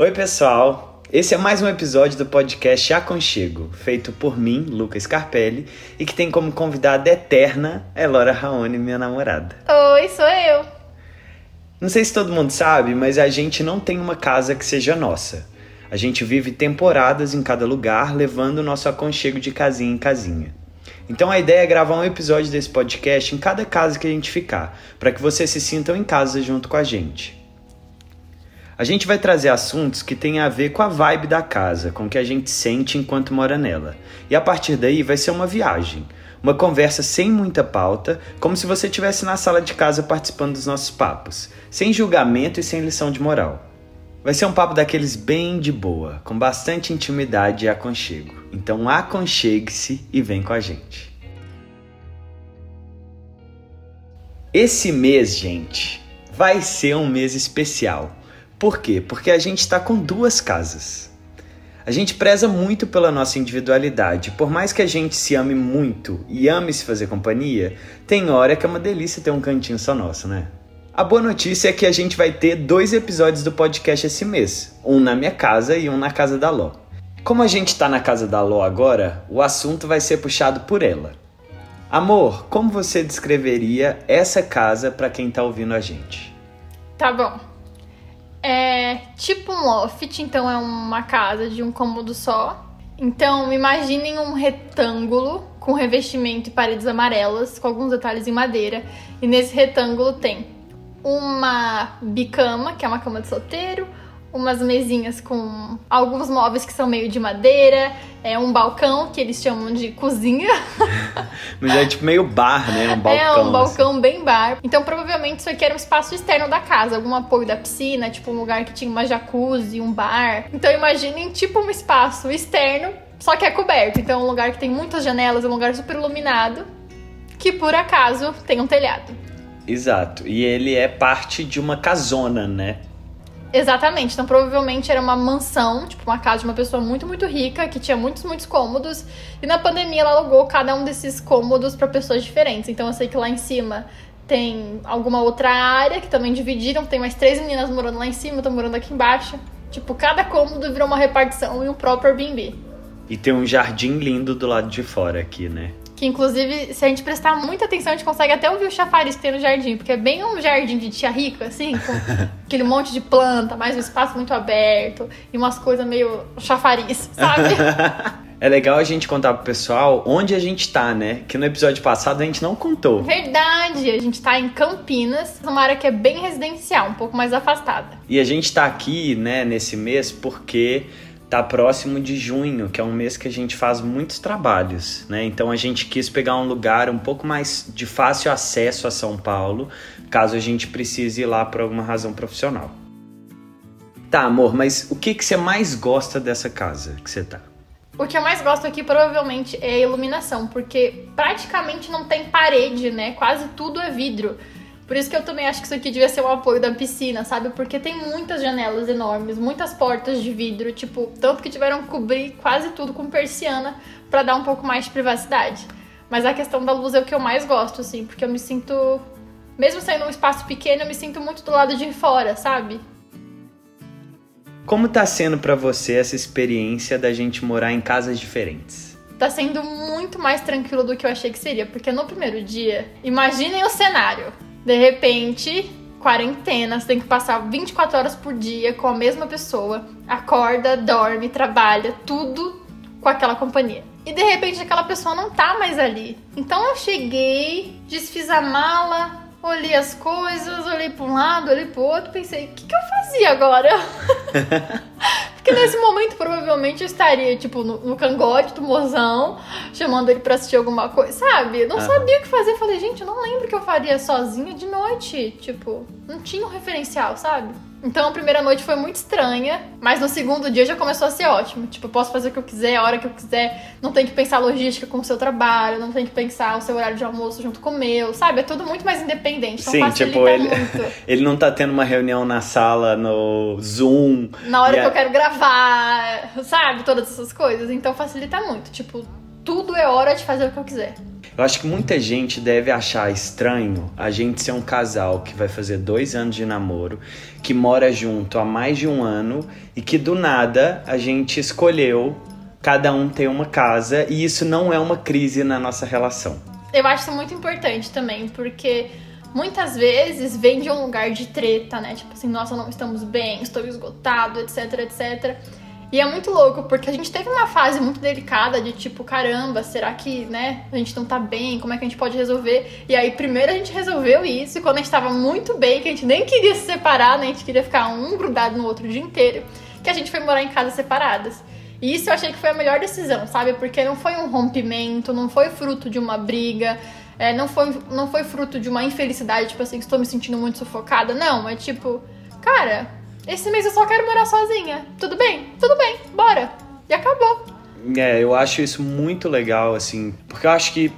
Oi, pessoal! Esse é mais um episódio do podcast Aconchego, feito por mim, Lucas Carpelli, e que tem como convidada eterna Elora Raoni, minha namorada. Oi, sou eu. Não sei se todo mundo sabe, mas a gente não tem uma casa que seja nossa. A gente vive temporadas em cada lugar, levando o nosso aconchego de casinha em casinha. Então a ideia é gravar um episódio desse podcast em cada casa que a gente ficar, para que vocês se sintam em casa junto com a gente. A gente vai trazer assuntos que têm a ver com a vibe da casa, com o que a gente sente enquanto mora nela. E a partir daí vai ser uma viagem, uma conversa sem muita pauta, como se você estivesse na sala de casa participando dos nossos papos, sem julgamento e sem lição de moral. Vai ser um papo daqueles bem de boa, com bastante intimidade e aconchego. Então aconchegue-se e vem com a gente. Esse mês, gente, vai ser um mês especial. Por quê? Porque a gente está com duas casas. A gente preza muito pela nossa individualidade. Por mais que a gente se ame muito e ame se fazer companhia, tem hora que é uma delícia ter um cantinho só nosso, né? A boa notícia é que a gente vai ter dois episódios do podcast esse mês, um na minha casa e um na casa da Ló. Como a gente tá na casa da Ló agora, o assunto vai ser puxado por ela. Amor, como você descreveria essa casa para quem tá ouvindo a gente? Tá bom. É tipo um loft, então é uma casa de um cômodo só. Então imaginem um retângulo com revestimento e paredes amarelas, com alguns detalhes em madeira. E nesse retângulo tem uma bicama, que é uma cama de solteiro, umas mesinhas com alguns móveis que são meio de madeira, é um balcão que eles chamam de cozinha. Mas é tipo meio bar, né? Um balcão. É um balcão assim. bem bar. Então provavelmente isso aqui era um espaço externo da casa, algum apoio da piscina, tipo um lugar que tinha uma jacuzzi, um bar. Então imaginem tipo um espaço externo, só que é coberto. Então é um lugar que tem muitas janelas, é um lugar super iluminado, que por acaso tem um telhado. Exato. E ele é parte de uma casona, né? Exatamente. Então, provavelmente era uma mansão, tipo uma casa de uma pessoa muito, muito rica, que tinha muitos, muitos cômodos. E na pandemia ela alugou cada um desses cômodos para pessoas diferentes. Então, eu sei que lá em cima tem alguma outra área que também dividiram. Tem mais três meninas morando lá em cima, estão morando aqui embaixo. Tipo, cada cômodo virou uma repartição e um próprio Airbnb. E tem um jardim lindo do lado de fora aqui, né? Que inclusive, se a gente prestar muita atenção, a gente consegue até ouvir o chafariz que tem no jardim, porque é bem um jardim de tia rica, assim, com aquele monte de planta, mais um espaço muito aberto e umas coisas meio chafariz, sabe? É legal a gente contar pro pessoal onde a gente tá, né? Que no episódio passado a gente não contou. Verdade, a gente tá em Campinas, uma área que é bem residencial, um pouco mais afastada. E a gente tá aqui, né, nesse mês porque tá próximo de junho, que é um mês que a gente faz muitos trabalhos, né? Então a gente quis pegar um lugar um pouco mais de fácil acesso a São Paulo, caso a gente precise ir lá por alguma razão profissional. Tá, amor, mas o que, que você mais gosta dessa casa que você tá? O que eu mais gosto aqui provavelmente é a iluminação, porque praticamente não tem parede, né? Quase tudo é vidro. Por isso que eu também acho que isso aqui devia ser um apoio da piscina, sabe? Porque tem muitas janelas enormes, muitas portas de vidro, tipo, tanto que tiveram que cobrir quase tudo com persiana para dar um pouco mais de privacidade. Mas a questão da luz é o que eu mais gosto, assim, porque eu me sinto. Mesmo sendo um espaço pequeno, eu me sinto muito do lado de fora, sabe? Como tá sendo para você essa experiência da gente morar em casas diferentes? Tá sendo muito mais tranquilo do que eu achei que seria, porque no primeiro dia, imaginem o cenário. De repente, quarentena, você tem que passar 24 horas por dia com a mesma pessoa, acorda, dorme, trabalha, tudo com aquela companhia. E de repente aquela pessoa não tá mais ali. Então eu cheguei, desfiz a mala, olhei as coisas, olhei para um lado, olhei para o outro, pensei, o que, que eu fazia agora? Porque nesse momento provavelmente eu estaria, tipo, no, no cangote do mozão, chamando ele pra assistir alguma coisa, sabe? Não sabia o que fazer. Falei, gente, eu não lembro o que eu faria sozinha de noite. Tipo, não tinha um referencial, sabe? Então a primeira noite foi muito estranha, mas no segundo dia já começou a ser ótimo. Tipo, eu posso fazer o que eu quiser, a hora que eu quiser, não tem que pensar logística com o seu trabalho, não tem que pensar o seu horário de almoço junto com o meu, sabe? É tudo muito mais independente. Então Sim, tipo, ele, ele não tá tendo uma reunião na sala, no Zoom. Na hora que a... eu quero gravar, sabe? Todas essas coisas. Então facilita muito. Tipo, tudo é hora de fazer o que eu quiser. Eu acho que muita gente deve achar estranho a gente ser um casal que vai fazer dois anos de namoro, que mora junto há mais de um ano e que do nada a gente escolheu cada um ter uma casa e isso não é uma crise na nossa relação. Eu acho isso muito importante também, porque muitas vezes vem de um lugar de treta, né? Tipo assim, nossa, não estamos bem, estou esgotado, etc, etc. E é muito louco, porque a gente teve uma fase muito delicada de tipo, caramba, será que, né, a gente não tá bem? Como é que a gente pode resolver? E aí, primeiro a gente resolveu isso, e quando a gente tava muito bem, que a gente nem queria se separar, né, a gente queria ficar um grudado no outro o dia inteiro, que a gente foi morar em casas separadas. E isso eu achei que foi a melhor decisão, sabe? Porque não foi um rompimento, não foi fruto de uma briga, é, não, foi, não foi fruto de uma infelicidade, tipo assim, estou me sentindo muito sufocada. Não, é tipo, cara, esse mês eu só quero morar sozinha. Tudo bem? Tudo bem, bora. E acabou. É, eu acho isso muito legal, assim, porque eu acho que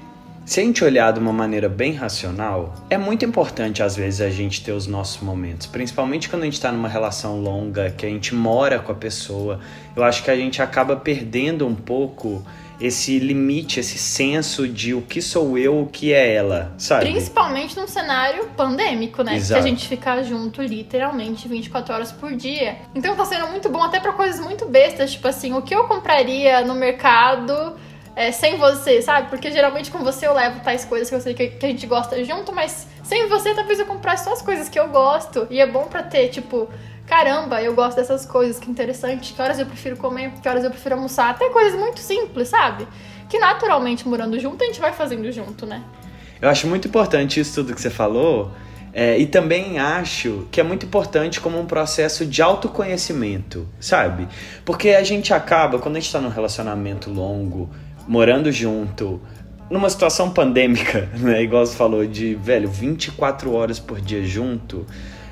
se a gente olhar de uma maneira bem racional, é muito importante às vezes a gente ter os nossos momentos, principalmente quando a gente está numa relação longa, que a gente mora com a pessoa. Eu acho que a gente acaba perdendo um pouco esse limite, esse senso de o que sou eu, o que é ela, sabe? Principalmente num cenário pandêmico, né? Exato. Que a gente fica junto literalmente 24 horas por dia. Então tá sendo muito bom até para coisas muito bestas, tipo assim, o que eu compraria no mercado é, sem você, sabe? Porque geralmente com você eu levo tais coisas que eu sei que, que a gente gosta junto, mas sem você talvez eu comprasse só as coisas que eu gosto. E é bom pra ter, tipo, caramba, eu gosto dessas coisas, que interessante, que horas eu prefiro comer, que horas eu prefiro almoçar, até coisas muito simples, sabe? Que naturalmente morando junto a gente vai fazendo junto, né? Eu acho muito importante isso tudo que você falou. É, e também acho que é muito importante como um processo de autoconhecimento, sabe? Porque a gente acaba, quando a gente está num relacionamento longo, morando junto, numa situação pandêmica, né? Igual você falou, de, velho, 24 horas por dia junto,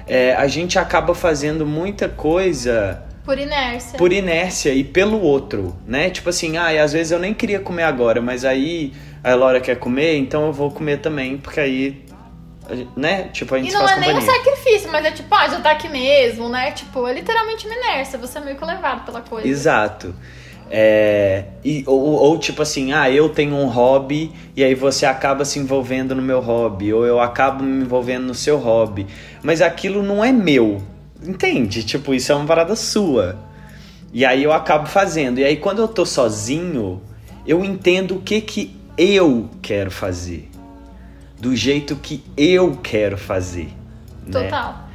é, a gente acaba fazendo muita coisa por inércia. Por inércia e pelo outro, né? Tipo assim, ah, e às vezes eu nem queria comer agora, mas aí a Laura quer comer, então eu vou comer também, porque aí, né? Tipo, a gente E não é companhia. nem um sacrifício, mas é tipo, ah, já tá aqui mesmo, né? Tipo, é literalmente uma inércia, você é meio que levado pela coisa. Exato. É, e, ou, ou, tipo assim, ah, eu tenho um hobby e aí você acaba se envolvendo no meu hobby, ou eu acabo me envolvendo no seu hobby, mas aquilo não é meu, entende? Tipo, isso é uma parada sua. E aí eu acabo fazendo. E aí quando eu tô sozinho, eu entendo o que que eu quero fazer. Do jeito que eu quero fazer. Né? Total. Né?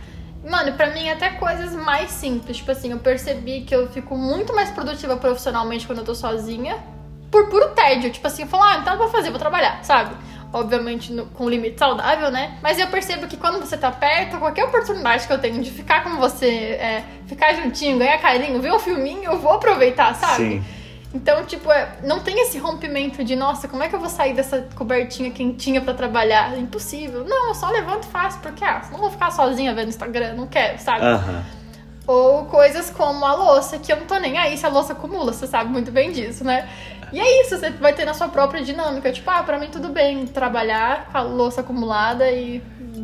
Mano, pra mim até coisas mais simples. Tipo assim, eu percebi que eu fico muito mais produtiva profissionalmente quando eu tô sozinha. Por puro tédio. Tipo assim, falo, ah, então eu vou fazer, vou trabalhar, sabe? Obviamente no, com limite saudável, né? Mas eu percebo que quando você tá perto, qualquer oportunidade que eu tenho de ficar com você, é, ficar juntinho, ganhar carinho, ver um filminho, eu vou aproveitar, sabe? Sim. Então, tipo, é, não tem esse rompimento de, nossa, como é que eu vou sair dessa cobertinha quentinha para trabalhar? impossível. Não, eu só levanto e faço, porque, ah, não vou ficar sozinha vendo Instagram, não quero, sabe? Uhum. Ou coisas como a louça, que eu não tô nem aí se a louça acumula, você sabe muito bem disso, né? E é isso, você vai ter na sua própria dinâmica. Tipo, ah, pra mim tudo bem trabalhar com a louça acumulada e.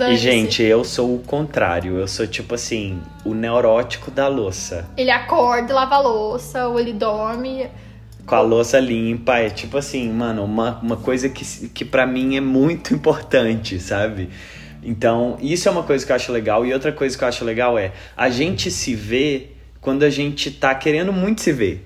E, gente, eu sou o contrário. Eu sou, tipo assim, o neurótico da louça. Ele acorda, lava a louça, ou ele dorme com a louça limpa. É tipo assim, mano, uma, uma coisa que, que para mim é muito importante, sabe? Então, isso é uma coisa que eu acho legal. E outra coisa que eu acho legal é a gente se vê quando a gente tá querendo muito se ver.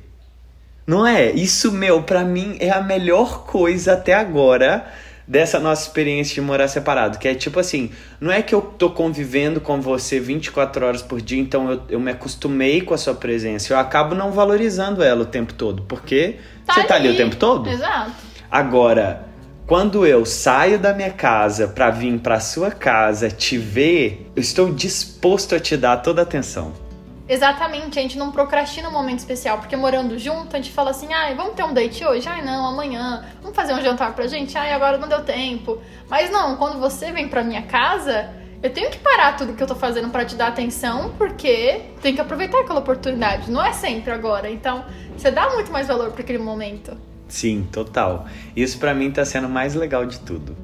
Não é? Isso, meu, para mim é a melhor coisa até agora dessa nossa experiência de morar separado. Que é tipo assim, não é que eu tô convivendo com você 24 horas por dia, então eu, eu me acostumei com a sua presença. Eu acabo não valorizando ela o tempo todo, porque tá você ali. tá ali o tempo todo. Exato. Agora, quando eu saio da minha casa para vir para sua casa te ver, eu estou disposto a te dar toda a atenção. Exatamente, a gente não procrastina um momento especial, porque morando junto, a gente fala assim, ai, vamos ter um date hoje? Ai, não, amanhã. Vamos fazer um jantar pra gente? Ai, agora não deu tempo. Mas não, quando você vem pra minha casa, eu tenho que parar tudo que eu tô fazendo para te dar atenção, porque tem que aproveitar aquela oportunidade. Não é sempre agora. Então, você dá muito mais valor para aquele momento. Sim, total. Isso para mim tá sendo mais legal de tudo.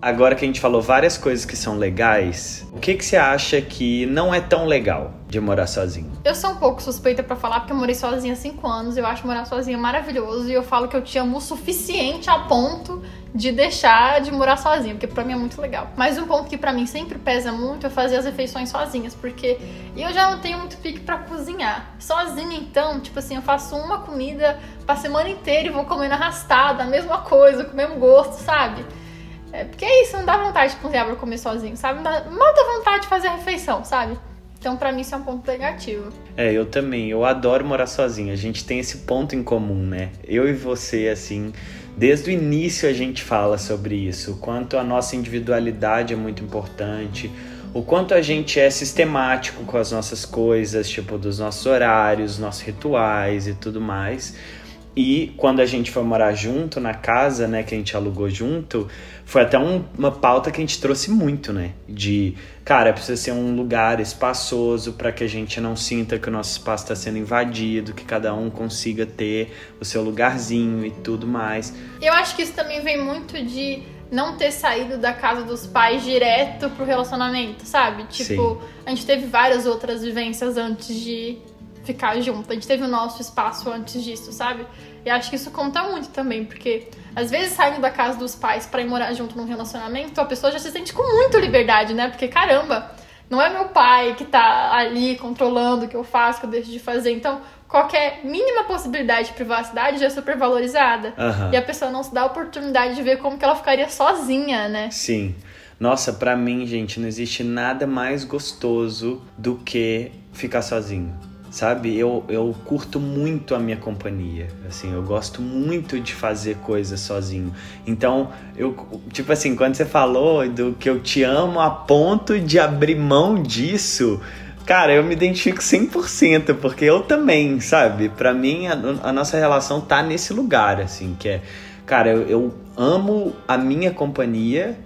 Agora que a gente falou várias coisas que são legais, o que, que você acha que não é tão legal de morar sozinho? Eu sou um pouco suspeita para falar porque eu morei sozinha há 5 anos. Eu acho morar sozinha maravilhoso e eu falo que eu te amo o suficiente a ponto de deixar de morar sozinha, porque pra mim é muito legal. Mas um ponto que pra mim sempre pesa muito é fazer as refeições sozinhas, porque eu já não tenho muito pique pra cozinhar. Sozinha, então, tipo assim, eu faço uma comida pra semana inteira e vou comendo arrastada, a mesma coisa, com o mesmo gosto, sabe? É, porque é isso, não dá vontade de cozinhar pra comer sozinho, sabe? Mal dá vontade de fazer a refeição, sabe? Então, para mim, isso é um ponto negativo. É, eu também. Eu adoro morar sozinha. A gente tem esse ponto em comum, né? Eu e você, assim, desde o início a gente fala sobre isso. O quanto a nossa individualidade é muito importante. O quanto a gente é sistemático com as nossas coisas, tipo, dos nossos horários, nossos rituais e tudo mais. E quando a gente foi morar junto na casa, né, que a gente alugou junto, foi até um, uma pauta que a gente trouxe muito, né? De, cara, precisa ser um lugar espaçoso para que a gente não sinta que o nosso espaço está sendo invadido, que cada um consiga ter o seu lugarzinho e tudo mais. Eu acho que isso também vem muito de não ter saído da casa dos pais direto pro relacionamento, sabe? Tipo, Sim. a gente teve várias outras vivências antes de ficar junto. A gente teve o nosso espaço antes disso, sabe? E acho que isso conta muito também, porque às vezes saindo da casa dos pais para ir morar junto num relacionamento, a pessoa já se sente com muita liberdade, né? Porque caramba, não é meu pai que tá ali controlando o que eu faço, o que eu deixo de fazer. Então, qualquer mínima possibilidade de privacidade já é super valorizada. Uhum. E a pessoa não se dá a oportunidade de ver como que ela ficaria sozinha, né? Sim. Nossa, para mim, gente, não existe nada mais gostoso do que ficar sozinho sabe? Eu, eu curto muito a minha companhia, assim, eu gosto muito de fazer coisas sozinho. Então, eu, tipo assim, quando você falou do que eu te amo a ponto de abrir mão disso, cara, eu me identifico 100%, porque eu também, sabe? Para mim, a, a, nossa relação tá nesse lugar, assim, que é, cara, eu, eu amo a minha companhia,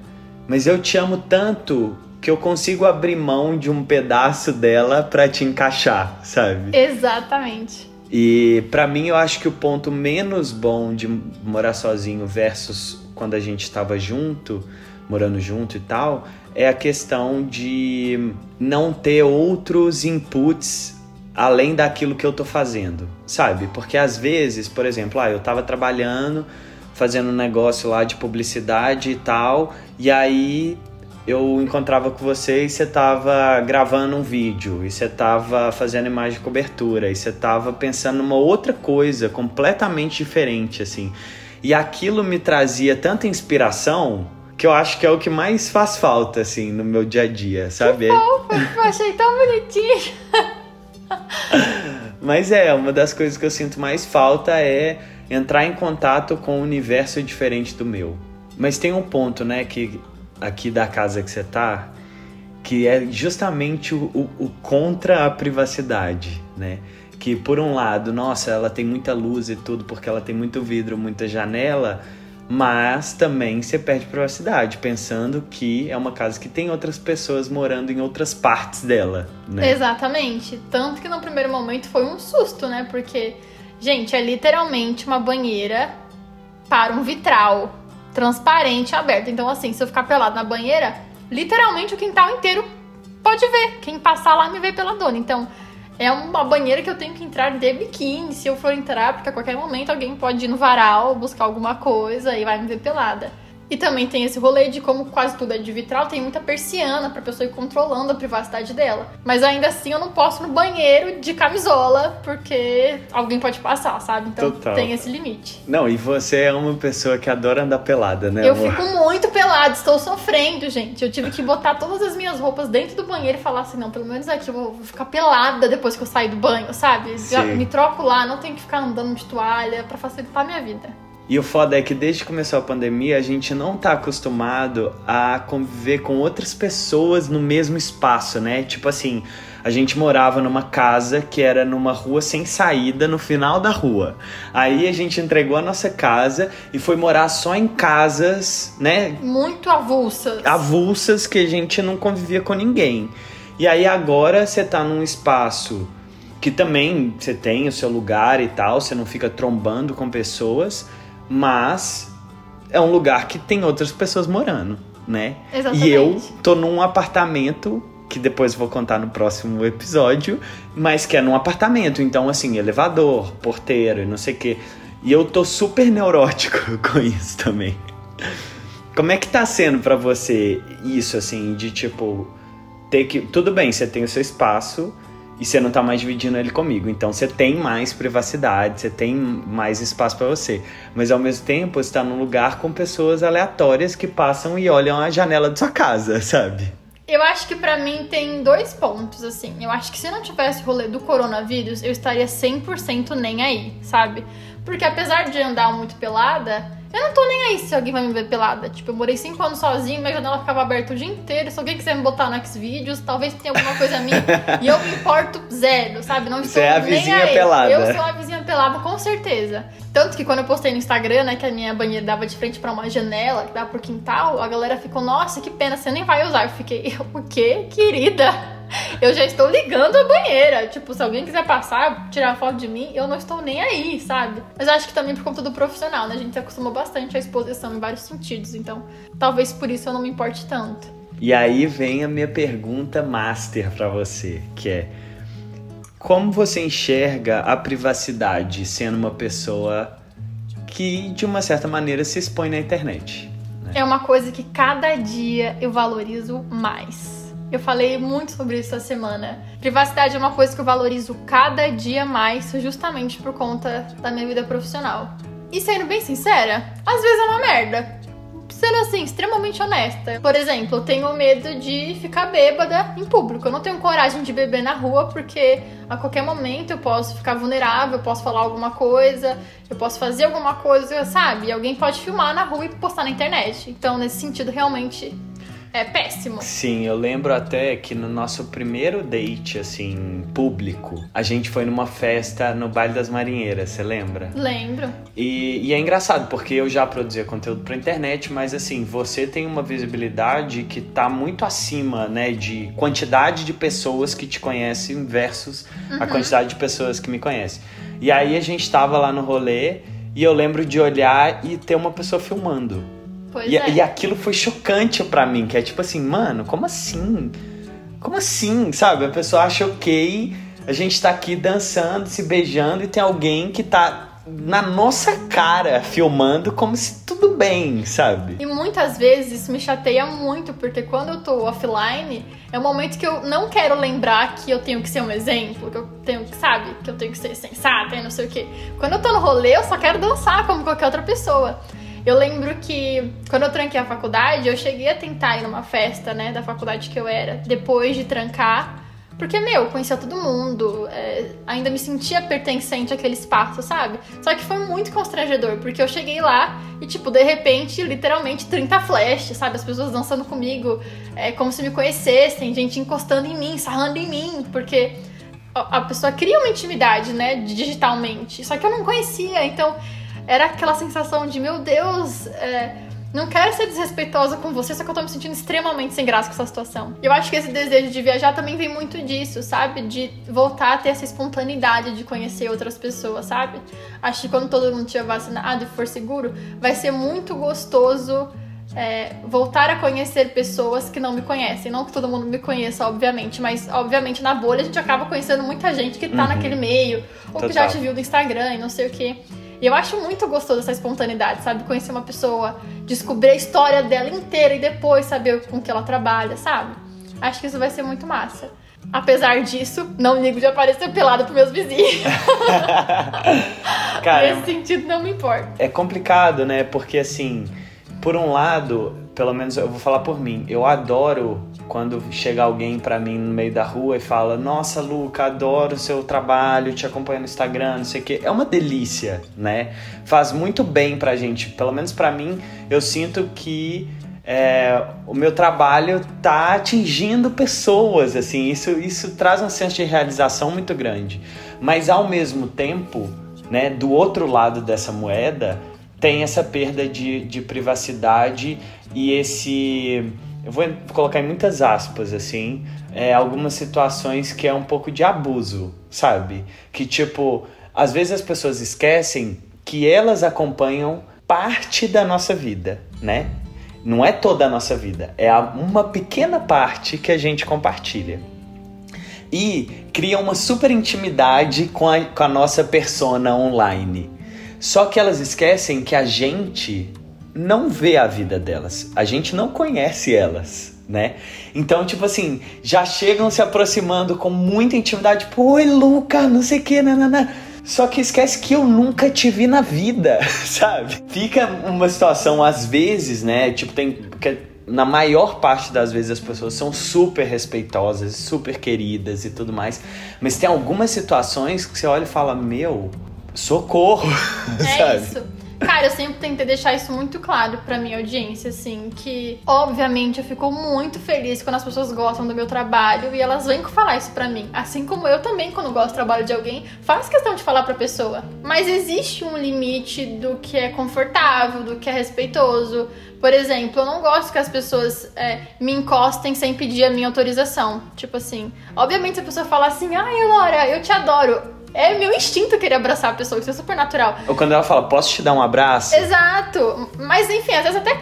mas eu te amo tanto que eu consigo abrir mão de um pedaço dela para te encaixar, sabe? Exatamente. E para mim eu acho que o ponto menos bom de morar sozinho versus quando a gente estava junto, morando junto e tal, é a questão de não ter outros inputs além daquilo que eu tô fazendo, sabe? Porque às vezes, por exemplo, ah, eu tava trabalhando, fazendo um negócio lá de publicidade e tal, e aí eu encontrava com você e você tava gravando um vídeo, e você tava fazendo imagem de cobertura, e você tava pensando numa outra coisa completamente diferente, assim. E aquilo me trazia tanta inspiração que eu acho que é o que mais faz falta, assim, no meu dia a dia, sabe? Que eu achei tão bonitinho. Mas é, uma das coisas que eu sinto mais falta é entrar em contato com um universo diferente do meu. Mas tem um ponto, né, que aqui da casa que você tá, que é justamente o, o, o, contra a privacidade, né? Que por um lado, nossa, ela tem muita luz e tudo porque ela tem muito vidro, muita janela, mas também você perde privacidade, pensando que é uma casa que tem outras pessoas morando em outras partes dela, né? Exatamente. Tanto que no primeiro momento foi um susto, né? Porque, gente, é literalmente uma banheira para um vitral transparente aberto. Então, assim, se eu ficar pelado na banheira, literalmente o quintal inteiro pode ver. Quem passar lá me vê pela dona. Então, é uma banheira que eu tenho que entrar de biquíni se eu for entrar, porque a qualquer momento alguém pode ir no varal buscar alguma coisa e vai me ver pelada. E também tem esse rolê de como quase tudo é de vitral, tem muita persiana pra pessoa ir controlando a privacidade dela. Mas ainda assim eu não posso ir no banheiro de camisola, porque alguém pode passar, sabe? Então Total. tem esse limite. Não, e você é uma pessoa que adora andar pelada, né? Eu amor? fico muito pelada, estou sofrendo, gente. Eu tive que botar todas as minhas roupas dentro do banheiro e falar assim: não, pelo menos aqui eu vou ficar pelada depois que eu sair do banho, sabe? Já me troco lá, não tenho que ficar andando de toalha para facilitar a minha vida. E o foda é que desde que começou a pandemia, a gente não tá acostumado a conviver com outras pessoas no mesmo espaço, né? Tipo assim, a gente morava numa casa que era numa rua sem saída, no final da rua. Aí a gente entregou a nossa casa e foi morar só em casas, né? Muito avulsas. Avulsas que a gente não convivia com ninguém. E aí agora você tá num espaço que também você tem o seu lugar e tal, você não fica trombando com pessoas mas é um lugar que tem outras pessoas morando, né? Exatamente. E eu tô num apartamento que depois vou contar no próximo episódio, mas que é num apartamento, então assim, elevador, porteiro e não sei o quê. E eu tô super neurótico com isso também. Como é que tá sendo para você isso, assim, de tipo, ter que. Tudo bem, você tem o seu espaço e você não tá mais dividindo ele comigo. Então você tem mais privacidade, você tem mais espaço para você. Mas ao mesmo tempo, você tá num lugar com pessoas aleatórias que passam e olham a janela da sua casa, sabe? Eu acho que para mim tem dois pontos, assim. Eu acho que se não tivesse rolê do coronavírus, eu estaria 100% nem aí, sabe? Porque apesar de andar muito pelada, eu não tô nem aí se alguém vai me ver pelada. Tipo, eu morei cinco anos sozinho, minha janela ficava aberta o dia inteiro. Se alguém quiser me botar no Xvideos, talvez tenha alguma coisa minha. e eu me importo zero, sabe? Não estou Você é a vizinha aí. pelada. Eu sou a vizinha pelada, com certeza. Tanto que quando eu postei no Instagram, né, que a minha banheira dava de frente pra uma janela, que dava pro quintal, a galera ficou, nossa, que pena, você nem vai usar. Eu fiquei, o quê, querida? Eu já estou ligando a banheira. Tipo, se alguém quiser passar, tirar foto de mim, eu não estou nem aí, sabe? Mas acho que também por conta do profissional, né? A gente se acostumou bastante à exposição em vários sentidos. Então, talvez por isso eu não me importe tanto. E aí vem a minha pergunta master para você, que é como você enxerga a privacidade sendo uma pessoa que de uma certa maneira se expõe na internet? Né? É uma coisa que cada dia eu valorizo mais. Eu falei muito sobre isso essa semana. Privacidade é uma coisa que eu valorizo cada dia mais, justamente por conta da minha vida profissional. E sendo bem sincera, às vezes é uma merda. Sendo assim, extremamente honesta. Por exemplo, eu tenho medo de ficar bêbada em público. Eu não tenho coragem de beber na rua porque a qualquer momento eu posso ficar vulnerável, eu posso falar alguma coisa, eu posso fazer alguma coisa, sabe? E alguém pode filmar na rua e postar na internet. Então, nesse sentido, realmente é péssimo. Sim, eu lembro até que no nosso primeiro date, assim, público, a gente foi numa festa no Baile das Marinheiras, você lembra? Lembro. E, e, é engraçado, porque eu já produzia conteúdo pra internet, mas assim, você tem uma visibilidade que tá muito acima, né, de quantidade de pessoas que te conhecem versus uhum. a quantidade de pessoas que me conhecem. E aí a gente tava lá no rolê e eu lembro de olhar e ter uma pessoa filmando. Pois e, é. e aquilo foi chocante para mim, que é tipo assim, mano, como assim? Como assim, sabe? A pessoa acha ok, a gente tá aqui dançando, se beijando e tem alguém que tá na nossa cara filmando como se tudo bem, sabe? E muitas vezes isso me chateia muito, porque quando eu tô offline, é um momento que eu não quero lembrar que eu tenho que ser um exemplo, que eu tenho que, sabe, que eu tenho que ser sensata e não sei o quê. Quando eu tô no rolê, eu só quero dançar como qualquer outra pessoa. Eu lembro que quando eu tranquei a faculdade, eu cheguei a tentar ir numa festa, né, da faculdade que eu era, depois de trancar. Porque, meu, conhecia todo mundo, é, ainda me sentia pertencente àquele espaço, sabe? Só que foi muito constrangedor, porque eu cheguei lá e, tipo, de repente, literalmente 30 flashes, sabe? As pessoas dançando comigo, é, como se me conhecessem, gente encostando em mim, sarrando em mim, porque a pessoa cria uma intimidade, né, digitalmente. Só que eu não conhecia, então era aquela sensação de, meu Deus, é, não quero ser desrespeitosa com você, só que eu tô me sentindo extremamente sem graça com essa situação. Eu acho que esse desejo de viajar também vem muito disso, sabe? De voltar a ter essa espontaneidade de conhecer outras pessoas, sabe? Acho que quando todo mundo tiver vacinado e for seguro, vai ser muito gostoso. É, voltar a conhecer pessoas que não me conhecem. Não que todo mundo me conheça, obviamente, mas obviamente na bolha a gente acaba conhecendo muita gente que tá uhum. naquele meio, ou Total. que já te viu no Instagram e não sei o que. E eu acho muito gostoso essa espontaneidade, sabe? Conhecer uma pessoa, descobrir a história dela inteira e depois saber com que ela trabalha, sabe? Acho que isso vai ser muito massa. Apesar disso, não ligo de aparecer pelado pros meus vizinhos. Cara, Nesse sentido, não me importa. É complicado, né? Porque assim, por um lado, pelo menos eu vou falar por mim, eu adoro quando chega alguém para mim no meio da rua e fala: Nossa, Luca, adoro o seu trabalho, te acompanho no Instagram, não sei o quê. É uma delícia, né? Faz muito bem pra gente. Pelo menos para mim, eu sinto que é, o meu trabalho tá atingindo pessoas, assim. Isso, isso traz um senso de realização muito grande. Mas ao mesmo tempo, né, do outro lado dessa moeda, tem essa perda de, de privacidade e esse eu vou colocar em muitas aspas, assim, é, algumas situações que é um pouco de abuso, sabe? Que, tipo, às vezes as pessoas esquecem que elas acompanham parte da nossa vida, né? Não é toda a nossa vida, é uma pequena parte que a gente compartilha. E cria uma super intimidade com a, com a nossa persona online. Só que elas esquecem que a gente não vê a vida delas, a gente não conhece elas, né? Então, tipo assim, já chegam se aproximando com muita intimidade, tipo, oi, Luca, não sei o que, nanana. Só que esquece que eu nunca te vi na vida, sabe? Fica uma situação, às vezes, né? Tipo, tem. Na maior parte das vezes as pessoas são super respeitosas, super queridas e tudo mais. Mas tem algumas situações que você olha e fala: Meu, socorro! É sabe? isso. Cara, eu sempre tentei deixar isso muito claro pra minha audiência, assim, que obviamente eu fico muito feliz quando as pessoas gostam do meu trabalho e elas vêm falar isso pra mim. Assim como eu também, quando gosto do trabalho de alguém, faço questão de falar pra pessoa. Mas existe um limite do que é confortável, do que é respeitoso. Por exemplo, eu não gosto que as pessoas é, me encostem sem pedir a minha autorização. Tipo assim, obviamente se a pessoa falar assim, ai, Laura, eu te adoro. É meu instinto querer abraçar a pessoa, isso é super natural. Ou quando ela fala, posso te dar um abraço? Exato. Mas enfim, às vezes até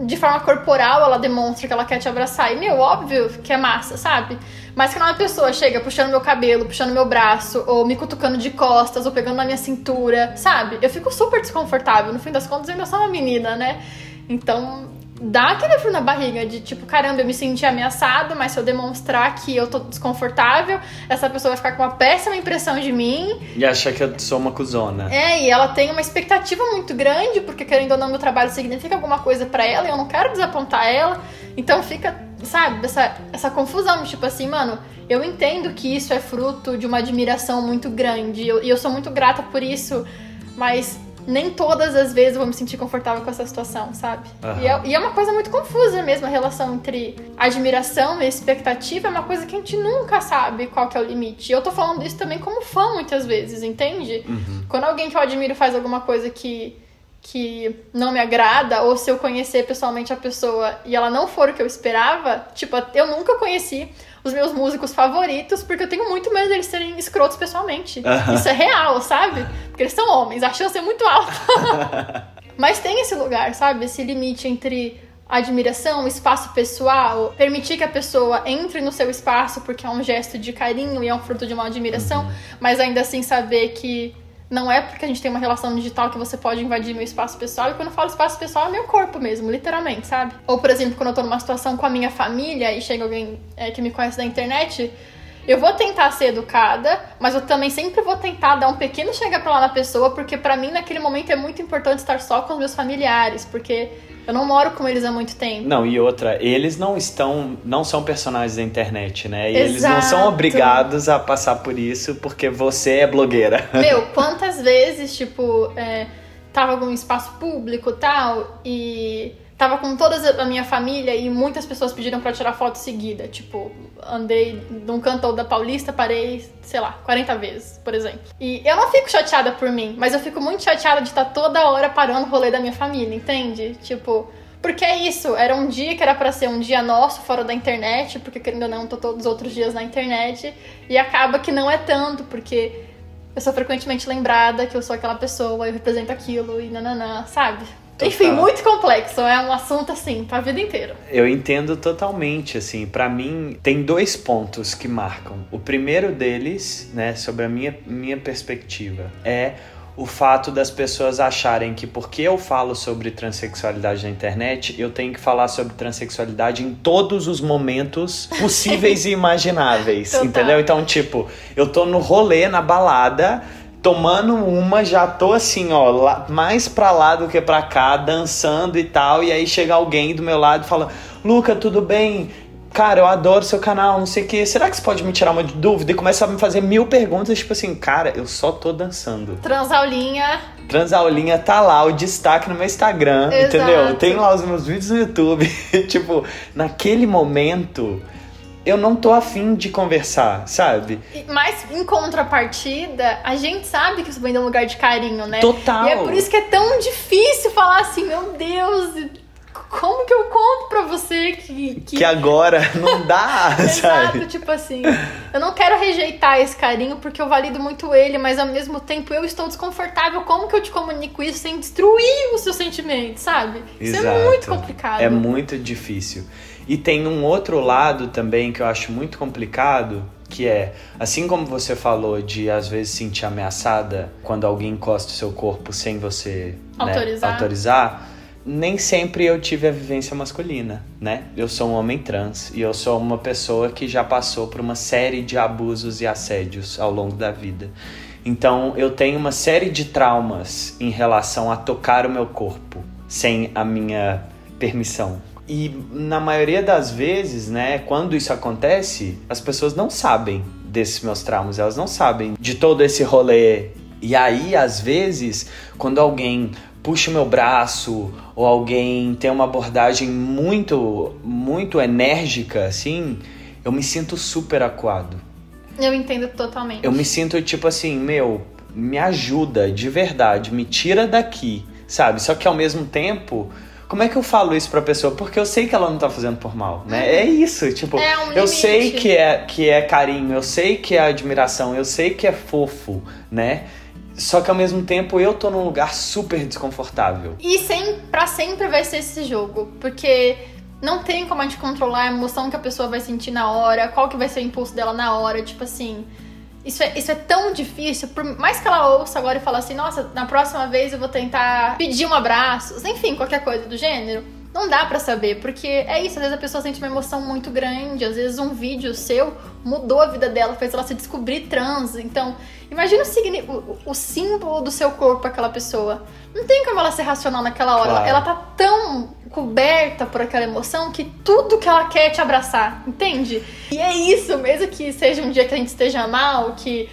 de forma corporal ela demonstra que ela quer te abraçar. E, meu, óbvio que é massa, sabe? Mas quando uma pessoa chega puxando meu cabelo, puxando meu braço, ou me cutucando de costas, ou pegando na minha cintura, sabe? Eu fico super desconfortável. No fim das contas, eu ainda sou uma menina, né? Então, dá aquele frio na barriga de tipo, caramba, eu me senti ameaçado, mas se eu demonstrar que eu tô desconfortável, essa pessoa vai ficar com uma péssima impressão de mim. E acha que eu sou uma cuzona. É, e ela tem uma expectativa muito grande, porque querendo ou não, meu trabalho significa alguma coisa pra ela e eu não quero desapontar ela. Então fica, sabe, essa, essa confusão, tipo assim, mano, eu entendo que isso é fruto de uma admiração muito grande e eu, e eu sou muito grata por isso, mas nem todas as vezes eu vou me sentir confortável com essa situação, sabe? Aham. E, é, e é uma coisa muito confusa mesmo, a relação entre admiração e expectativa é uma coisa que a gente nunca sabe qual que é o limite. E eu tô falando isso também como fã muitas vezes, entende? Quando alguém que eu admiro faz alguma coisa que, que não me agrada, ou se eu conhecer pessoalmente a pessoa e ela não for o que eu esperava, tipo, eu nunca conheci os meus músicos favoritos, porque eu tenho muito medo deles serem escrotos pessoalmente. Aham. Isso é real, sabe? Porque eles são homens, a chance é muito alta. Mas tem esse lugar, sabe? Esse limite entre admiração, espaço pessoal, permitir que a pessoa entre no seu espaço porque é um gesto de carinho e é um fruto de uma admiração, mas ainda assim saber que não é porque a gente tem uma relação digital que você pode invadir meu espaço pessoal. E quando eu falo espaço pessoal, é meu corpo mesmo, literalmente, sabe? Ou, por exemplo, quando eu tô numa situação com a minha família e chega alguém é, que me conhece da internet, eu vou tentar ser educada, mas eu também sempre vou tentar dar um pequeno chega pra lá na pessoa, porque pra mim naquele momento é muito importante estar só com os meus familiares, porque eu não moro com eles há muito tempo. Não, e outra, eles não estão, não são personagens da internet, né? E eles não são Exato. obrigados a passar por isso porque você é blogueira. Meu, quantas vezes, tipo, é, tava algum espaço público e tal, e tava com toda a minha família e muitas pessoas pediram pra tirar foto seguida. Tipo, andei num canto da Paulista, parei, sei lá, 40 vezes, por exemplo. E eu não fico chateada por mim, mas eu fico muito chateada de estar toda hora parando o rolê da minha família, entende? Tipo. Porque é isso, era um dia que era pra ser um dia nosso fora da internet, porque querendo ou não, tô todos os outros dias na internet, e acaba que não é tanto, porque eu sou frequentemente lembrada que eu sou aquela pessoa, eu represento aquilo e nananã, sabe? Total. Enfim, muito complexo, é um assunto assim, pra vida inteira. Eu entendo totalmente, assim, Pra mim tem dois pontos que marcam. O primeiro deles, né, sobre a minha, minha perspectiva, é o fato das pessoas acharem que porque eu falo sobre transexualidade na internet, eu tenho que falar sobre transexualidade em todos os momentos possíveis e imagináveis, entendeu? Então, tipo, eu tô no rolê, na balada, tomando uma, já tô assim, ó, lá- mais pra lá do que pra cá, dançando e tal, e aí chega alguém do meu lado e fala: Luca, tudo bem? Cara, eu adoro seu canal, não sei o que. Será que você pode me tirar uma dúvida? E começa a me fazer mil perguntas, tipo assim, cara, eu só tô dançando. Transaulinha, Transaulinha tá lá, o destaque no meu Instagram, Exato. entendeu? Tem lá os meus vídeos no YouTube. tipo, naquele momento, eu não tô afim de conversar, sabe? Mas em contrapartida, a gente sabe que isso vem de um lugar de carinho, né? Total. E é por isso que é tão difícil falar assim, meu Deus, como que eu conto pra você que. que- Que agora não dá, Exato, sabe? tipo assim, eu não quero rejeitar esse carinho porque eu valido muito ele, mas ao mesmo tempo eu estou desconfortável. Como que eu te comunico isso sem destruir os seus sentimentos, sabe? Isso é Exato. muito complicado. É muito difícil. E tem um outro lado também que eu acho muito complicado, que é, assim como você falou de às vezes se sentir ameaçada quando alguém encosta o seu corpo sem você né, Autorizar. autorizar, nem sempre eu tive a vivência masculina, né? Eu sou um homem trans e eu sou uma pessoa que já passou por uma série de abusos e assédios ao longo da vida. Então eu tenho uma série de traumas em relação a tocar o meu corpo sem a minha permissão. E na maioria das vezes, né, quando isso acontece, as pessoas não sabem desses meus traumas, elas não sabem de todo esse rolê. E aí, às vezes, quando alguém puxa o meu braço ou alguém tem uma abordagem muito, muito enérgica, assim, eu me sinto super acuado. Eu entendo totalmente. Eu me sinto tipo assim, meu, me ajuda de verdade, me tira daqui, sabe? Só que ao mesmo tempo, como é que eu falo isso pra pessoa? Porque eu sei que ela não tá fazendo por mal, né? Uhum. É isso, tipo, é um eu sei que é, que é carinho, eu sei que é admiração, eu sei que é fofo, né? Só que ao mesmo tempo eu tô num lugar super desconfortável. E sem, pra sempre vai ser esse jogo. Porque não tem como a gente controlar a emoção que a pessoa vai sentir na hora, qual que vai ser o impulso dela na hora, tipo assim. Isso é, isso é tão difícil, por mais que ela ouça agora e fale assim, nossa, na próxima vez eu vou tentar pedir um abraço, enfim, qualquer coisa do gênero não dá para saber, porque é isso, às vezes a pessoa sente uma emoção muito grande, às vezes um vídeo seu mudou a vida dela, fez ela se descobrir trans. Então, imagina o, o, o símbolo do seu corpo aquela pessoa. Não tem como ela ser racional naquela hora. Claro. Ela, ela tá tão coberta por aquela emoção que tudo que ela quer é te abraçar, entende? E é isso, mesmo que seja um dia que a gente esteja mal, que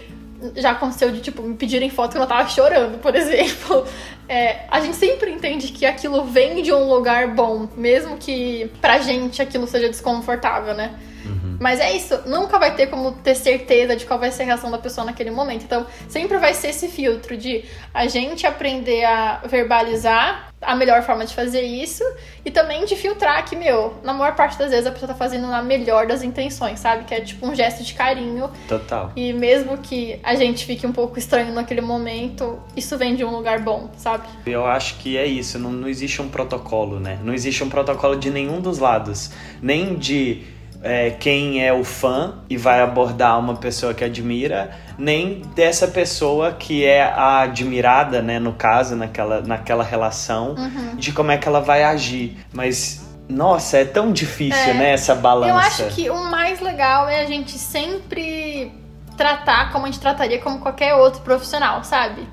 já aconteceu de, tipo, me pedirem foto quando eu tava chorando, por exemplo. É, a gente sempre entende que aquilo vem de um lugar bom, mesmo que pra gente aquilo seja desconfortável, né? Uhum. Mas é isso, nunca vai ter como ter certeza de qual vai ser a reação da pessoa naquele momento. Então, sempre vai ser esse filtro de a gente aprender a verbalizar a melhor forma de fazer isso e também de filtrar que, meu, na maior parte das vezes a pessoa tá fazendo na melhor das intenções, sabe? Que é tipo um gesto de carinho. Total. E mesmo que a gente fique um pouco estranho naquele momento, isso vem de um lugar bom, sabe? Eu acho que é isso, não, não existe um protocolo, né? Não existe um protocolo de nenhum dos lados. Nem de é, quem é o fã e vai abordar uma pessoa que admira, nem dessa pessoa que é a admirada, né, no caso, naquela, naquela relação, uhum. de como é que ela vai agir. Mas nossa, é tão difícil, é, né, essa balança. Eu acho que o mais legal é a gente sempre tratar como a gente trataria como qualquer outro profissional, sabe?